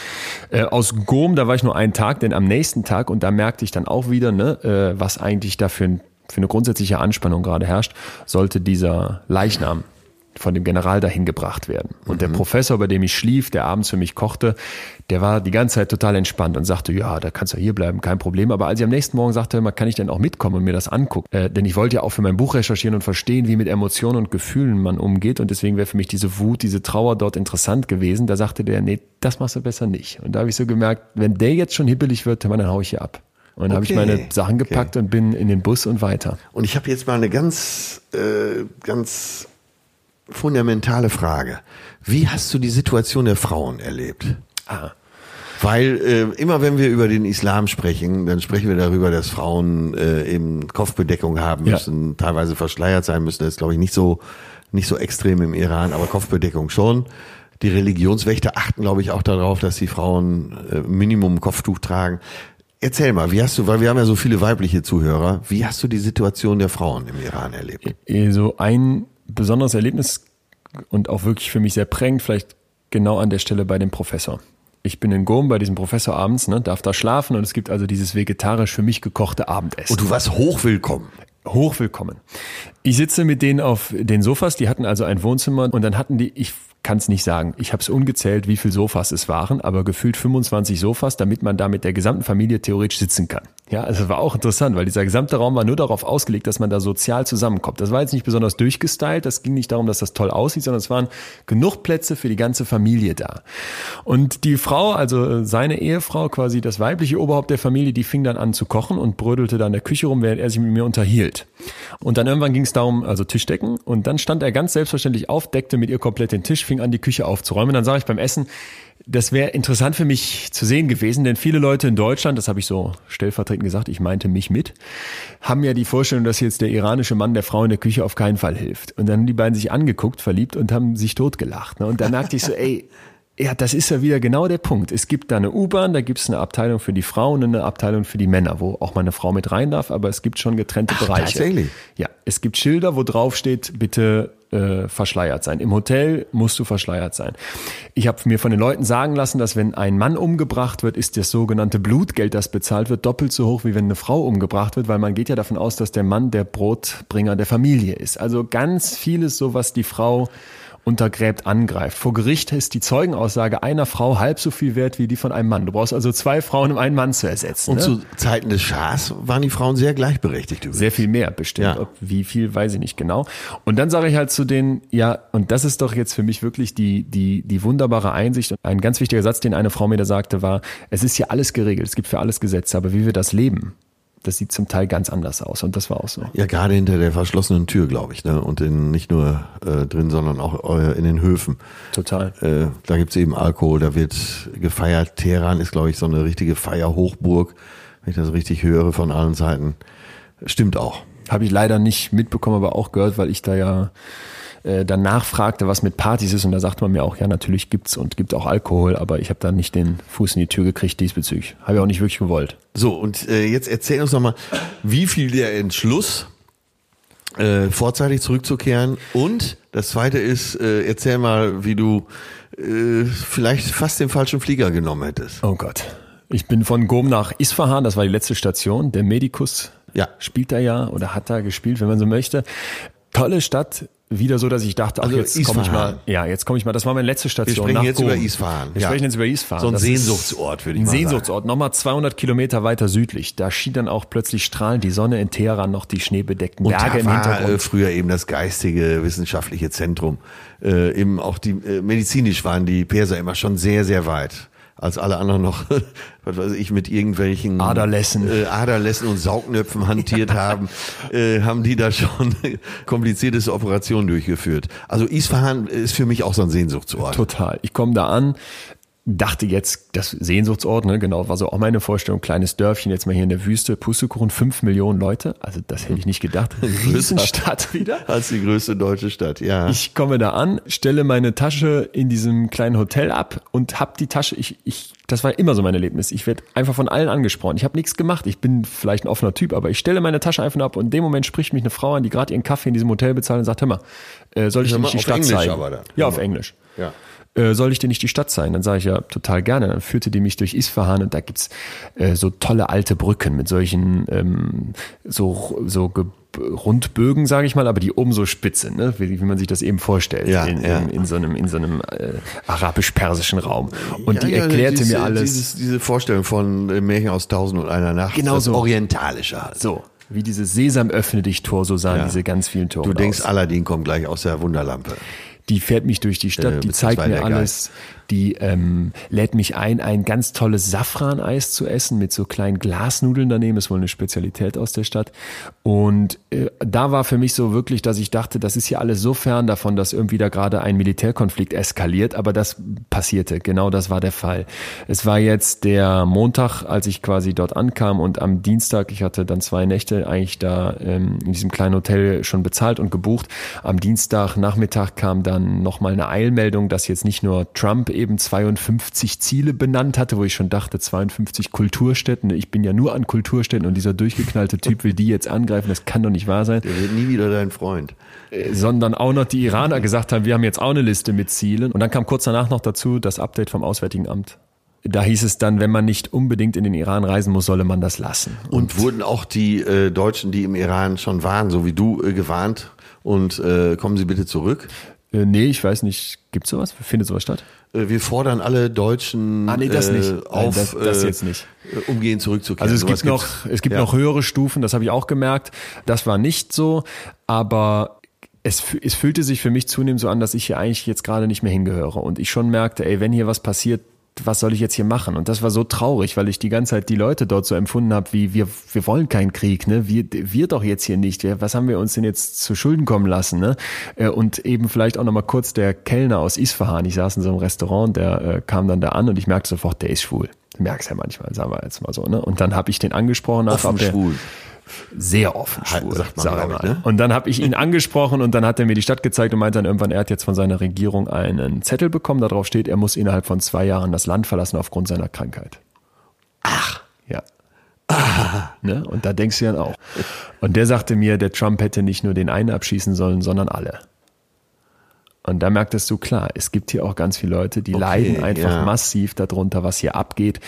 Äh, aus Gom, da war ich nur einen Tag, denn am nächsten Tag, und da merkte ich dann auch wieder, ne, äh, was eigentlich da für, ein, für eine grundsätzliche Anspannung gerade herrscht, sollte dieser Leichnam von dem General dahin gebracht werden. Und der Professor, bei dem ich schlief, der abends für mich kochte, der war die ganze Zeit total entspannt und sagte, ja, da kannst du hier bleiben, kein Problem. Aber als ich am nächsten Morgen sagte, man kann ich denn auch mitkommen und mir das angucken? Äh, denn ich wollte ja auch für mein Buch recherchieren und verstehen, wie mit Emotionen und Gefühlen man umgeht. Und deswegen wäre für mich diese Wut, diese Trauer dort interessant gewesen. Da sagte der, nee, das machst du besser nicht. Und da habe ich so gemerkt, wenn der jetzt schon hibbelig wird, dann hau ich hier ab. Und dann habe ich Okay, meine Sachen gepackt und bin in den Bus und weiter. Und ich habe jetzt mal eine ganz, äh, ganz fundamentale Frage. Wie hast du die Situation der Frauen erlebt? Ah. Weil äh, immer wenn wir über den Islam sprechen, dann sprechen wir darüber, dass Frauen äh, eben Kopfbedeckung haben Ja. müssen, teilweise verschleiert sein müssen. Das ist, glaube ich, nicht so nicht so extrem im Iran, aber Kopfbedeckung schon. Die Religionswächter achten, glaube ich, auch darauf, dass die Frauen äh, Minimum Kopftuch tragen. Erzähl mal, wie hast du, weil wir haben ja so viele weibliche Zuhörer, wie hast du die Situation der Frauen im Iran erlebt? So ein besonderes Erlebnis und auch wirklich für mich sehr prägend, vielleicht genau an der Stelle bei dem Professor. Ich bin in Gom bei diesem Professor abends, ne, darf da schlafen und es gibt also dieses vegetarisch für mich gekochte Abendessen. Und du warst hochwillkommen. Hochwillkommen. Ich sitze mit denen auf den Sofas, die hatten also ein Wohnzimmer und dann hatten die, ich kann es nicht sagen, ich habe es ungezählt, wie viele Sofas es waren, aber gefühlt 25 Sofas, damit man da mit der gesamten Familie theoretisch sitzen kann. Ja, also war auch interessant, weil dieser gesamte Raum war nur darauf ausgelegt, dass man da sozial zusammenkommt. Das war jetzt nicht besonders durchgestylt, das ging nicht darum, dass das toll aussieht, sondern es waren genug Plätze für die ganze Familie da. Und die Frau, also seine Ehefrau, quasi das weibliche Oberhaupt der Familie, die fing dann an zu kochen und brödelte da in der Küche rum, während er sich mit mir unterhielt. Und dann irgendwann ging es darum, also Tischdecken. Und dann stand er ganz selbstverständlich auf, deckte mit ihr komplett den Tisch, fing an, die Küche aufzuräumen. Und dann sage ich beim Essen, das wäre interessant für mich zu sehen gewesen, denn viele Leute in Deutschland, das habe ich so stellvertretend gesagt, ich meinte mich mit, haben ja die Vorstellung, dass jetzt der iranische Mann der Frau in der Küche auf keinen Fall hilft. Und dann haben die beiden sich angeguckt, verliebt und haben sich totgelacht. Ne? Und da merkte ich so, ey, ja, das ist ja wieder genau der Punkt. Es gibt da eine U-Bahn, da gibt es eine Abteilung für die Frauen und eine Abteilung für die Männer, wo auch mal eine Frau mit rein darf, aber es gibt schon getrennte Bereiche. tatsächlich? Ja, es gibt Schilder, wo drauf steht, bitte äh, verschleiert sein. Im Hotel musst du verschleiert sein. Ich habe mir von den Leuten sagen lassen, dass wenn ein Mann umgebracht wird, ist das sogenannte Blutgeld, das bezahlt wird, doppelt so hoch, wie wenn eine Frau umgebracht wird, weil man geht ja davon aus, dass der Mann der Brotbringer der Familie ist. Also ganz vieles so, was die Frau untergräbt, angreift. Vor Gericht ist die Zeugenaussage einer Frau halb so viel wert wie die von einem Mann. Du brauchst also zwei Frauen, um einen Mann zu ersetzen. Und ne? zu Zeiten des Schahs waren die Frauen sehr gleichberechtigt übrigens. Sehr viel mehr bestimmt. Ja. Ob, wie viel, weiß ich nicht genau. Und dann sage ich halt zu denen, ja, und das ist doch jetzt für mich wirklich die, die, die wunderbare Einsicht. Und ein ganz wichtiger Satz, den eine Frau mir da sagte, war, es ist ja alles geregelt, es gibt für alles Gesetze, aber wie wir das leben, das sieht zum Teil ganz anders aus. Und das war auch so. Ja, gerade hinter der verschlossenen Tür, glaube ich, ne? Und in, nicht nur äh, drin, sondern auch äh, in den Höfen. Total. Äh, da gibt's eben Alkohol, da wird gefeiert. Teheran ist, glaube ich, so eine richtige Feierhochburg, wenn ich das richtig höre von allen Seiten. Stimmt auch. Habe ich leider nicht mitbekommen, aber auch gehört, weil ich da ja äh, dann nachfragte, was mit Partys ist. Und da sagt man mir auch, ja, natürlich gibt's und gibt auch Alkohol, aber ich habe da nicht den Fuß in die Tür gekriegt diesbezüglich. Habe ich auch nicht wirklich gewollt. So, und äh, jetzt erzähl uns nochmal, wie viel der Entschluss, äh, vorzeitig zurückzukehren und das zweite ist, äh, erzähl mal, wie du äh, vielleicht fast den falschen Flieger genommen hättest. Oh Gott. Ich bin von Gom nach Isfahan, das war die letzte Station. Der Medikus Ja. spielt da ja oder hat da gespielt, wenn man so möchte. Tolle Stadt, wieder so, dass ich dachte, ach, Also jetzt komme ich mal. Ja, jetzt komme ich mal. Das war meine letzte Wir Station. sprechen nach jetzt Gom. über Isfahan. Wir Ja. sprechen jetzt über Isfahan. So ein Das Sehnsuchtsort, würde ich Ein mal sagen. Sehnsuchtsort, nochmal 200 Kilometer weiter südlich. Da schien dann auch plötzlich strahlend die Sonne in Teheran noch die schneebedeckten Und Berge im war Hintergrund. äh, früher eben das geistige, wissenschaftliche Zentrum. Äh, eben auch die äh, medizinisch waren die Perser immer schon sehr, sehr weit. Als alle anderen noch, was weiß ich, mit irgendwelchen Aderlässen. äh, Aderlässen und Saugnöpfen hantiert haben, äh, haben die da schon komplizierteste Operationen durchgeführt. Also Isfahan ist für mich auch so ein Sehnsuchtsort. Total. Ich komme da an. Dachte jetzt, das Sehnsuchtsort, ne, genau, war so auch meine Vorstellung, kleines Dörfchen, jetzt mal hier in der Wüste, Pustekuchen, fünf Millionen Leute, also das hätte ich nicht gedacht. Riesenstadt wieder. Als die größte deutsche Stadt, ja. Ich komme da an, stelle meine Tasche in diesem kleinen Hotel ab und hab die Tasche, ich, ich, das war immer so mein Erlebnis. Ich werde einfach von allen angesprochen. Ich habe nichts gemacht. Ich bin vielleicht ein offener Typ, aber ich stelle meine Tasche einfach nur ab und in dem Moment spricht mich eine Frau an, die gerade ihren Kaffee in diesem Hotel bezahlt und sagt, hör mal, äh, soll ich dir nicht die Stadt Englisch zeigen? Ja, auf Englisch. Ja. Äh, soll ich dir nicht die Stadt zeigen? Dann sage ich ja total gerne. Dann führte die mich durch Isfahan und da gibt's äh, so tolle alte Brücken mit solchen ähm, so so Ge Rundbögen, sage ich mal, aber die oben so spitz sind, ne? wie, wie man sich das eben vorstellt, Ja, in, ja. in, in so einem, in so einem äh, arabisch-persischen Raum. Und Ja, die erklärte diese, mir alles Dieses, diese Vorstellung von äh, Märchen aus Tausend und einer Nacht. Genau so. Orientalische halt. so, wie diese Sesam öffne dich Tor, so sahen diese ganz vielen Tore Du denkst, aus. Aladdin kommt gleich aus der Wunderlampe. Die fährt mich durch die Stadt, Äh, die zeigt mir alles, die ähm, lädt mich ein, ein ganz tolles Safraneis zu essen mit so kleinen Glasnudeln daneben, ist wohl eine Spezialität aus der Stadt. Und äh, da war für mich so wirklich, dass ich dachte, das ist hier alles so fern davon, dass irgendwie da gerade ein Militärkonflikt eskaliert, aber das passierte, genau das war der Fall. Es war jetzt der Montag, als ich quasi dort ankam und am Dienstag, ich hatte dann zwei Nächte eigentlich da ähm, in diesem kleinen Hotel schon bezahlt und gebucht. Am Dienstagnachmittag kam dann nochmal eine Eilmeldung, dass jetzt nicht nur Trump eben 52 Ziele benannt hatte, wo ich schon dachte, 52 Kulturstätten. Ich bin ja nur an Kulturstätten und dieser durchgeknallte Typ will die jetzt angreifen. Das kann doch nicht wahr sein. Der wird nie wieder dein Freund. Äh, Sondern auch noch die Iraner gesagt haben, wir haben jetzt auch eine Liste mit Zielen. Und dann kam kurz danach noch dazu das Update vom Auswärtigen Amt. Da hieß es dann, wenn man nicht unbedingt in den Iran reisen muss, solle man das lassen. Und wurden auch die äh, Deutschen, die im Iran schon waren, so wie du, äh, gewarnt und äh, kommen Sie bitte zurück? Äh, nee, ich weiß nicht, gibt's sowas? Findet sowas statt? Äh, wir fordern alle Deutschen Ah, nee, das äh, nicht. Nein, auf, das- das äh, jetzt nicht. äh, umgehend zurückzukehren. Also es Sowas gibt noch, gibt's. es gibt Ja. noch höhere Stufen, das habe ich auch gemerkt. Das war nicht so, aber es, es fühlte sich für mich zunehmend so an, dass ich hier eigentlich jetzt gerade nicht mehr hingehöre und ich schon merkte, ey, wenn hier was passiert, was soll ich jetzt hier machen? Und das war so traurig, weil ich die ganze Zeit die Leute dort so empfunden habe, wie wir, wir wollen keinen Krieg, ne? Wir, wir doch jetzt hier nicht. Was haben wir uns denn jetzt zu Schulden kommen lassen, ne? Äh, Und eben vielleicht auch nochmal kurz der Kellner aus Isfahan. Ich saß in so einem Restaurant, der äh, kam dann da an und ich merkte sofort, der ist schwul. Merkst ja manchmal, sagen wir jetzt mal so, ne? Und dann habe ich den angesprochen, nach, ob der, schwul. Sehr offen schwul, sagt man, sag ich mal. ne? Und dann habe ich ihn angesprochen und dann hat er mir die Stadt gezeigt und meinte dann irgendwann, er hat jetzt von seiner Regierung einen Zettel bekommen, darauf steht, er muss innerhalb von zwei Jahren das Land verlassen aufgrund seiner Krankheit. Ach. Ja. Ne? Und da denkst du dann auch. Und der sagte mir, der Trump hätte nicht nur den einen abschießen sollen, sondern alle. Und da merktest du, klar, es gibt hier auch ganz viele Leute, die leiden einfach ja. massiv darunter, was hier abgeht.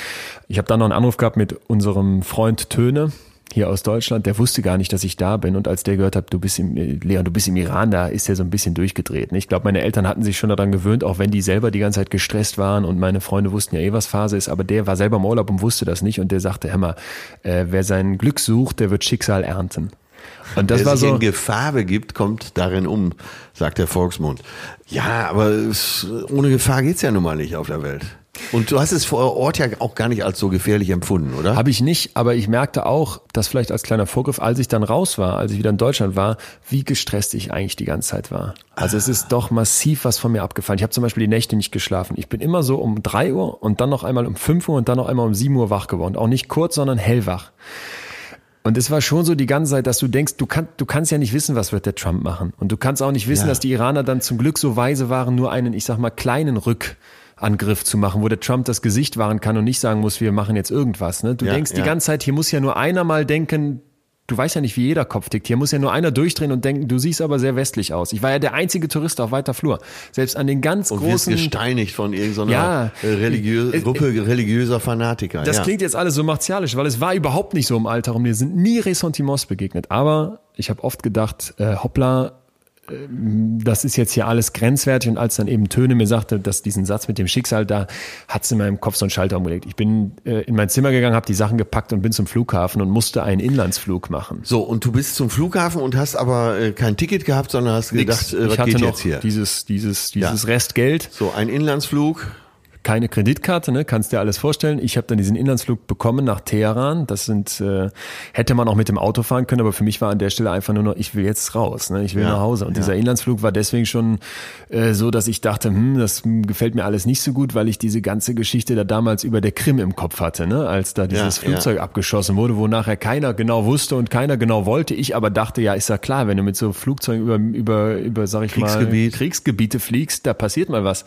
Ich habe dann noch einen Anruf gehabt mit unserem Freund Töne hier aus Deutschland. Der wusste gar nicht, dass ich da bin. Und als der gehört hat, du bist im, äh, Leon, du bist im Iran, da ist er so ein bisschen durchgedreht. Ich glaube, meine Eltern hatten sich schon daran gewöhnt, auch wenn die selber die ganze Zeit gestresst waren und meine Freunde wussten ja eh, was Phase ist. Aber der war selber im Urlaub und wusste das nicht. Und der sagte, hör mal, äh, wer sein Glück sucht, der wird Schicksal ernten. Und das Wer war sich so. in Gefahr begibt, kommt darin um, sagt der Volksmund. Ja, aber es, ohne Gefahr geht's ja nun mal nicht auf der Welt. Und du hast es vor Ort ja auch gar nicht als so gefährlich empfunden, oder? Habe ich nicht, aber ich merkte auch, dass vielleicht als kleiner Vorgriff, als ich dann raus war, als ich wieder in Deutschland war, wie gestresst ich eigentlich die ganze Zeit war. Also es ist doch massiv was von mir abgefallen. Ich habe zum Beispiel die Nächte nicht geschlafen. Ich bin immer so um drei Uhr und dann noch einmal um fünf Uhr und dann noch einmal um sieben Uhr wach geworden. Auch nicht kurz, sondern hellwach. Und es war schon so die ganze Zeit, dass du denkst, du, kann, du kannst ja nicht wissen, was wird der Trump machen. Und du kannst auch nicht wissen, Ja. dass die Iraner dann zum Glück so weise waren, nur einen, ich sag mal, kleinen Rückangriff zu machen, wo der Trump das Gesicht wahren kann und nicht sagen muss, wir machen jetzt irgendwas. Ne? Du Ja, denkst die ja. ganze Zeit, hier muss ja nur einer mal denken, du weißt ja nicht, wie jeder Kopf tickt. Hier muss ja nur einer durchdrehen und denken, du siehst aber sehr westlich aus. Ich war ja der einzige Tourist auf weiter Flur. Selbst an den ganz und großen gesteinigt von irgendeiner Ja. äh, religiö Es- Gruppe religiöser Fanatiker. Das ja. klingt jetzt alles so martialisch, weil es war überhaupt nicht so im Alltag und mir sind nie Ressentiments begegnet. Aber ich habe oft gedacht, äh, hoppla, äh, das ist jetzt hier alles grenzwertig. Und als dann eben Töne mir sagte, dass diesen Satz mit dem Schicksal, da hat es in meinem Kopf so einen Schalter umgelegt. Ich bin äh, in mein Zimmer gegangen, habe die Sachen gepackt und bin zum Flughafen und musste einen Inlandsflug machen. So, und du bist zum Flughafen und hast aber äh, kein Ticket gehabt, sondern hast gedacht, äh, was ich hatte geht noch jetzt hier? dieses, dieses, dieses Restgeld. So, ein Inlandsflug, keine Kreditkarte, ne? kannst dir alles vorstellen. Ich habe dann diesen Inlandsflug bekommen nach Teheran. Das sind, äh, hätte man auch mit dem Auto fahren können, aber für mich war an der Stelle einfach nur noch, ich will jetzt raus, ne? ich will Ja, nach Hause. Und ja. dieser Inlandsflug war deswegen schon äh, so, dass ich dachte, hm, das gefällt mir alles nicht so gut, weil ich diese ganze Geschichte da damals über der Krim im Kopf hatte, ne? als da dieses Ja, Flugzeug abgeschossen wurde, wo nachher keiner genau wusste und keiner genau wollte. Ich aber dachte, ja, ist ja klar, wenn du mit so Flugzeugen über, über, über sag ich Kriegsgebiet. mal, Kriegsgebiete fliegst, da passiert mal was.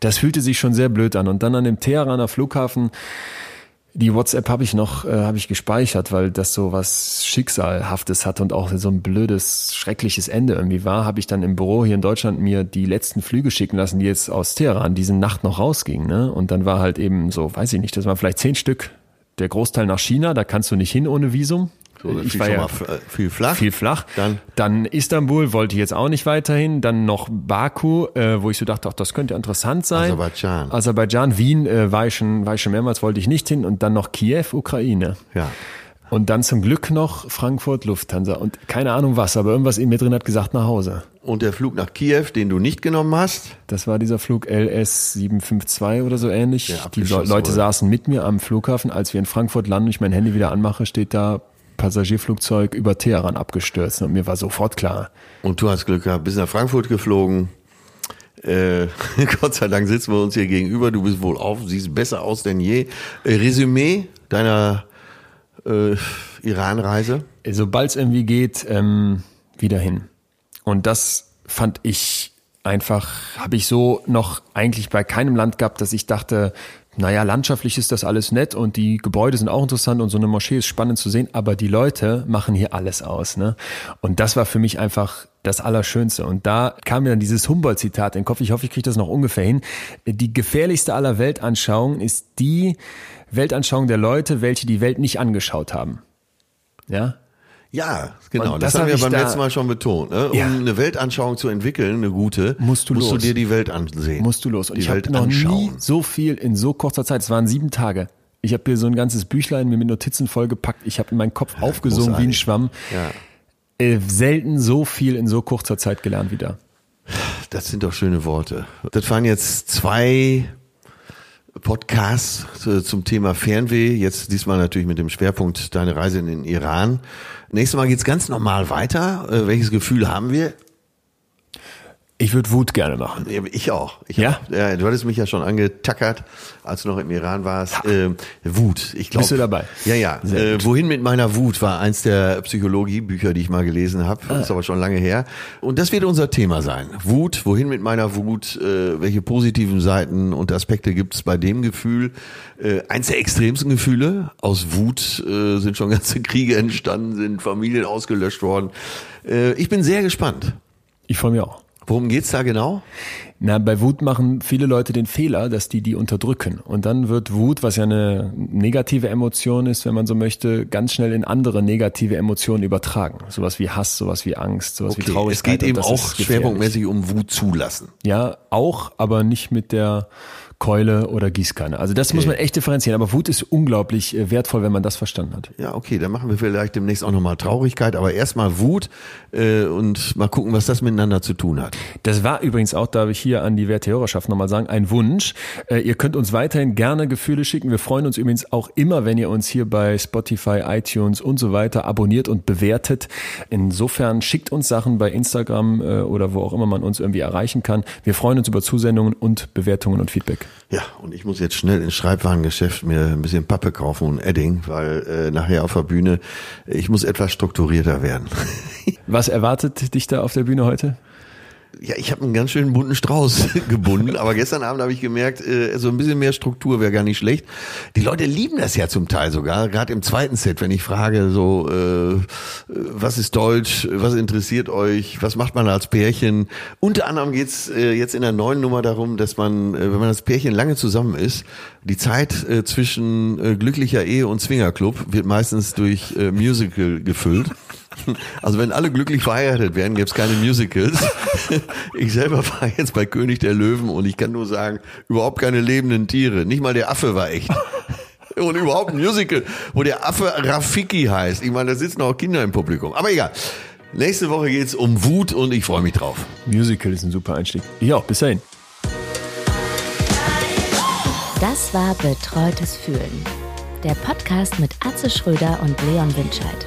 Das fühlte sich schon sehr blöd an. Und dann an dem Teheraner Flughafen, die WhatsApp habe ich noch, äh, habe ich gespeichert, weil das so was Schicksalhaftes hat und auch so ein blödes, schreckliches Ende irgendwie war, habe ich dann im Büro hier in Deutschland mir die letzten Flüge schicken lassen, die jetzt aus Teheran diese Nacht noch rausgingen. Ne? Und dann war halt eben so, weiß ich nicht, das waren vielleicht zehn Stück. Der Großteil nach China, da kannst du nicht hin ohne Visum. So, ich war ja äh, viel flach. viel flach. Dann- dann Istanbul wollte ich jetzt auch nicht weiterhin. Dann noch Baku, äh, wo ich so dachte, ach, das könnte interessant sein. Aserbaidschan. Aserbaidschan, Wien äh, war, ich schon, war ich schon mehrmals, wollte ich nicht hin. Und dann noch Kiew, Ukraine. Ja. Und dann zum Glück noch Frankfurt, Lufthansa. Und keine Ahnung was, aber irgendwas in mir drin hat gesagt, nach Hause. Und der Flug nach Kiew, den du nicht genommen hast, Das war dieser Flug LS 752 oder so ähnlich. Ja, Die Leute wurde. saßen mit mir am Flughafen. Als wir in Frankfurt landen und ich mein Handy wieder anmache, steht da Passagierflugzeug über Teheran abgestürzt. Und mir war sofort klar, Und du hast Glück gehabt, bist nach Frankfurt geflogen. Äh, Gott sei Dank sitzen wir uns hier gegenüber. Du bist wohl auf, siehst besser aus denn je. Äh, Resümee deiner äh, Iran-Reise. sobald es irgendwie geht, ähm, wieder hin. Und das fand ich einfach, habe ich so noch eigentlich bei keinem Land gehabt, dass ich dachte, naja, landschaftlich ist das alles nett und die Gebäude sind auch interessant und so eine Moschee ist spannend zu sehen, aber die Leute machen hier alles aus. Ne? Und das war für mich einfach das Allerschönste. Und da kam mir dann dieses Humboldt-Zitat in den Kopf, ich hoffe, ich kriege das noch ungefähr hin. Die gefährlichste aller Weltanschauungen ist die Weltanschauung der Leute, welche die Welt nicht angeschaut haben. Ja, Ja, genau. Und das, das haben hab wir beim da- letzten Mal schon betont. Ne? Um Ja. eine Weltanschauung zu entwickeln, eine gute, Musst du musst du dir die Welt ansehen. musst du los. Und die ich habe Welt noch anschauen. nie so viel in so kurzer Zeit. Es waren sieben Tage. Ich habe hier so ein ganzes Büchlein mir mit Notizen vollgepackt. Ich habe in meinen Kopf aufgesogen wie ein großartig. Schwamm. Ja. Äh, selten so viel in so kurzer Zeit gelernt wieder. Das sind doch schöne Worte. Das waren jetzt zwei Podcasts äh, zum Thema Fernweh. Jetzt diesmal natürlich mit dem Schwerpunkt deine Reise in den Iran. Nächstes Mal geht's ganz normal weiter. Äh, Welches Gefühl haben wir? Ich würde Wut gerne machen. Ja, Ich auch. Ich Ja? Auch. ja? Du hattest mich ja schon angetackert, als du noch im Iran warst. Ähm, Wut. Ich glaube. Bist du dabei? Ja, ja. Äh. Wohin mit meiner Wut war eins der Psychologiebücher, die ich mal gelesen habe. Ah. Ist aber schon lange her. Und das wird unser Thema sein. Wut. Wohin mit meiner Wut? Äh, welche positiven Seiten und Aspekte gibt es bei dem Gefühl? Äh, eins der extremsten Gefühle. Aus Wut äh, sind schon ganze Kriege entstanden, sind Familien ausgelöscht worden. Äh, ich bin sehr gespannt. Ich freue mich auch. Worum geht's da genau? Na, bei Wut machen viele Leute den Fehler, dass die die unterdrücken. Und dann wird Wut, was ja eine negative Emotion ist, wenn man so möchte, ganz schnell in andere negative Emotionen übertragen. Sowas wie Hass, sowas wie Angst, sowas wie Okay, Traurigkeit. es geht eben auch schwerpunktmäßig um Wut zulassen. Ja, auch, aber nicht mit der Keule oder Gießkanne. Also das muss man echt differenzieren. Aber Wut ist unglaublich äh, wertvoll, wenn man das verstanden hat. Ja, okay, dann machen wir vielleicht demnächst auch nochmal Traurigkeit, aber erstmal Wut äh, und mal gucken, was das miteinander zu tun hat. Das war übrigens auch, darf ich hier an die werte Hörerschaft nochmal sagen, ein Wunsch. Äh, ihr könnt uns weiterhin gerne Gefühle schicken. Wir freuen uns übrigens auch immer, wenn ihr uns hier bei Spotify, iTunes und so weiter abonniert und bewertet. Insofern schickt uns Sachen bei Instagram äh, oder wo auch immer man uns irgendwie erreichen kann. Wir freuen uns über Zusendungen und Bewertungen und Feedback. Ja, und ich muss jetzt schnell ins Schreibwarengeschäft mir ein bisschen Pappe kaufen und Edding, weil äh, nachher auf der Bühne, ich muss etwas strukturierter werden. Was erwartet dich da auf der Bühne heute? Ja, ich habe einen ganz schönen bunten Strauß gebunden, aber gestern Abend habe ich gemerkt, äh, so ein bisschen mehr Struktur wäre gar nicht schlecht. Die Leute lieben das ja zum Teil sogar, gerade im zweiten Set, wenn ich frage, so, äh, was ist Deutsch, was interessiert euch, was macht man als Pärchen? Unter anderem geht's äh, jetzt in der neuen Nummer darum, dass man, äh, wenn man als Pärchen lange zusammen ist, die Zeit äh, zwischen äh, glücklicher Ehe und Swingerclub wird meistens durch äh, Musical gefüllt. Also wenn alle glücklich verheiratet wären, gäbe es keine Musicals. Ich selber war jetzt bei König der Löwen und ich kann nur sagen, überhaupt keine lebenden Tiere. Nicht mal der Affe war echt. Und überhaupt ein Musical, wo der Affe Rafiki heißt. Ich meine, da sitzen auch Kinder im Publikum. Aber egal. Nächste Woche geht's um Wut und ich freue mich drauf. Musical ist ein super Einstieg. Ich auch. Bis dahin. Das war Betreutes Fühlen. Der Podcast mit Atze Schröder und Leon Winscheid.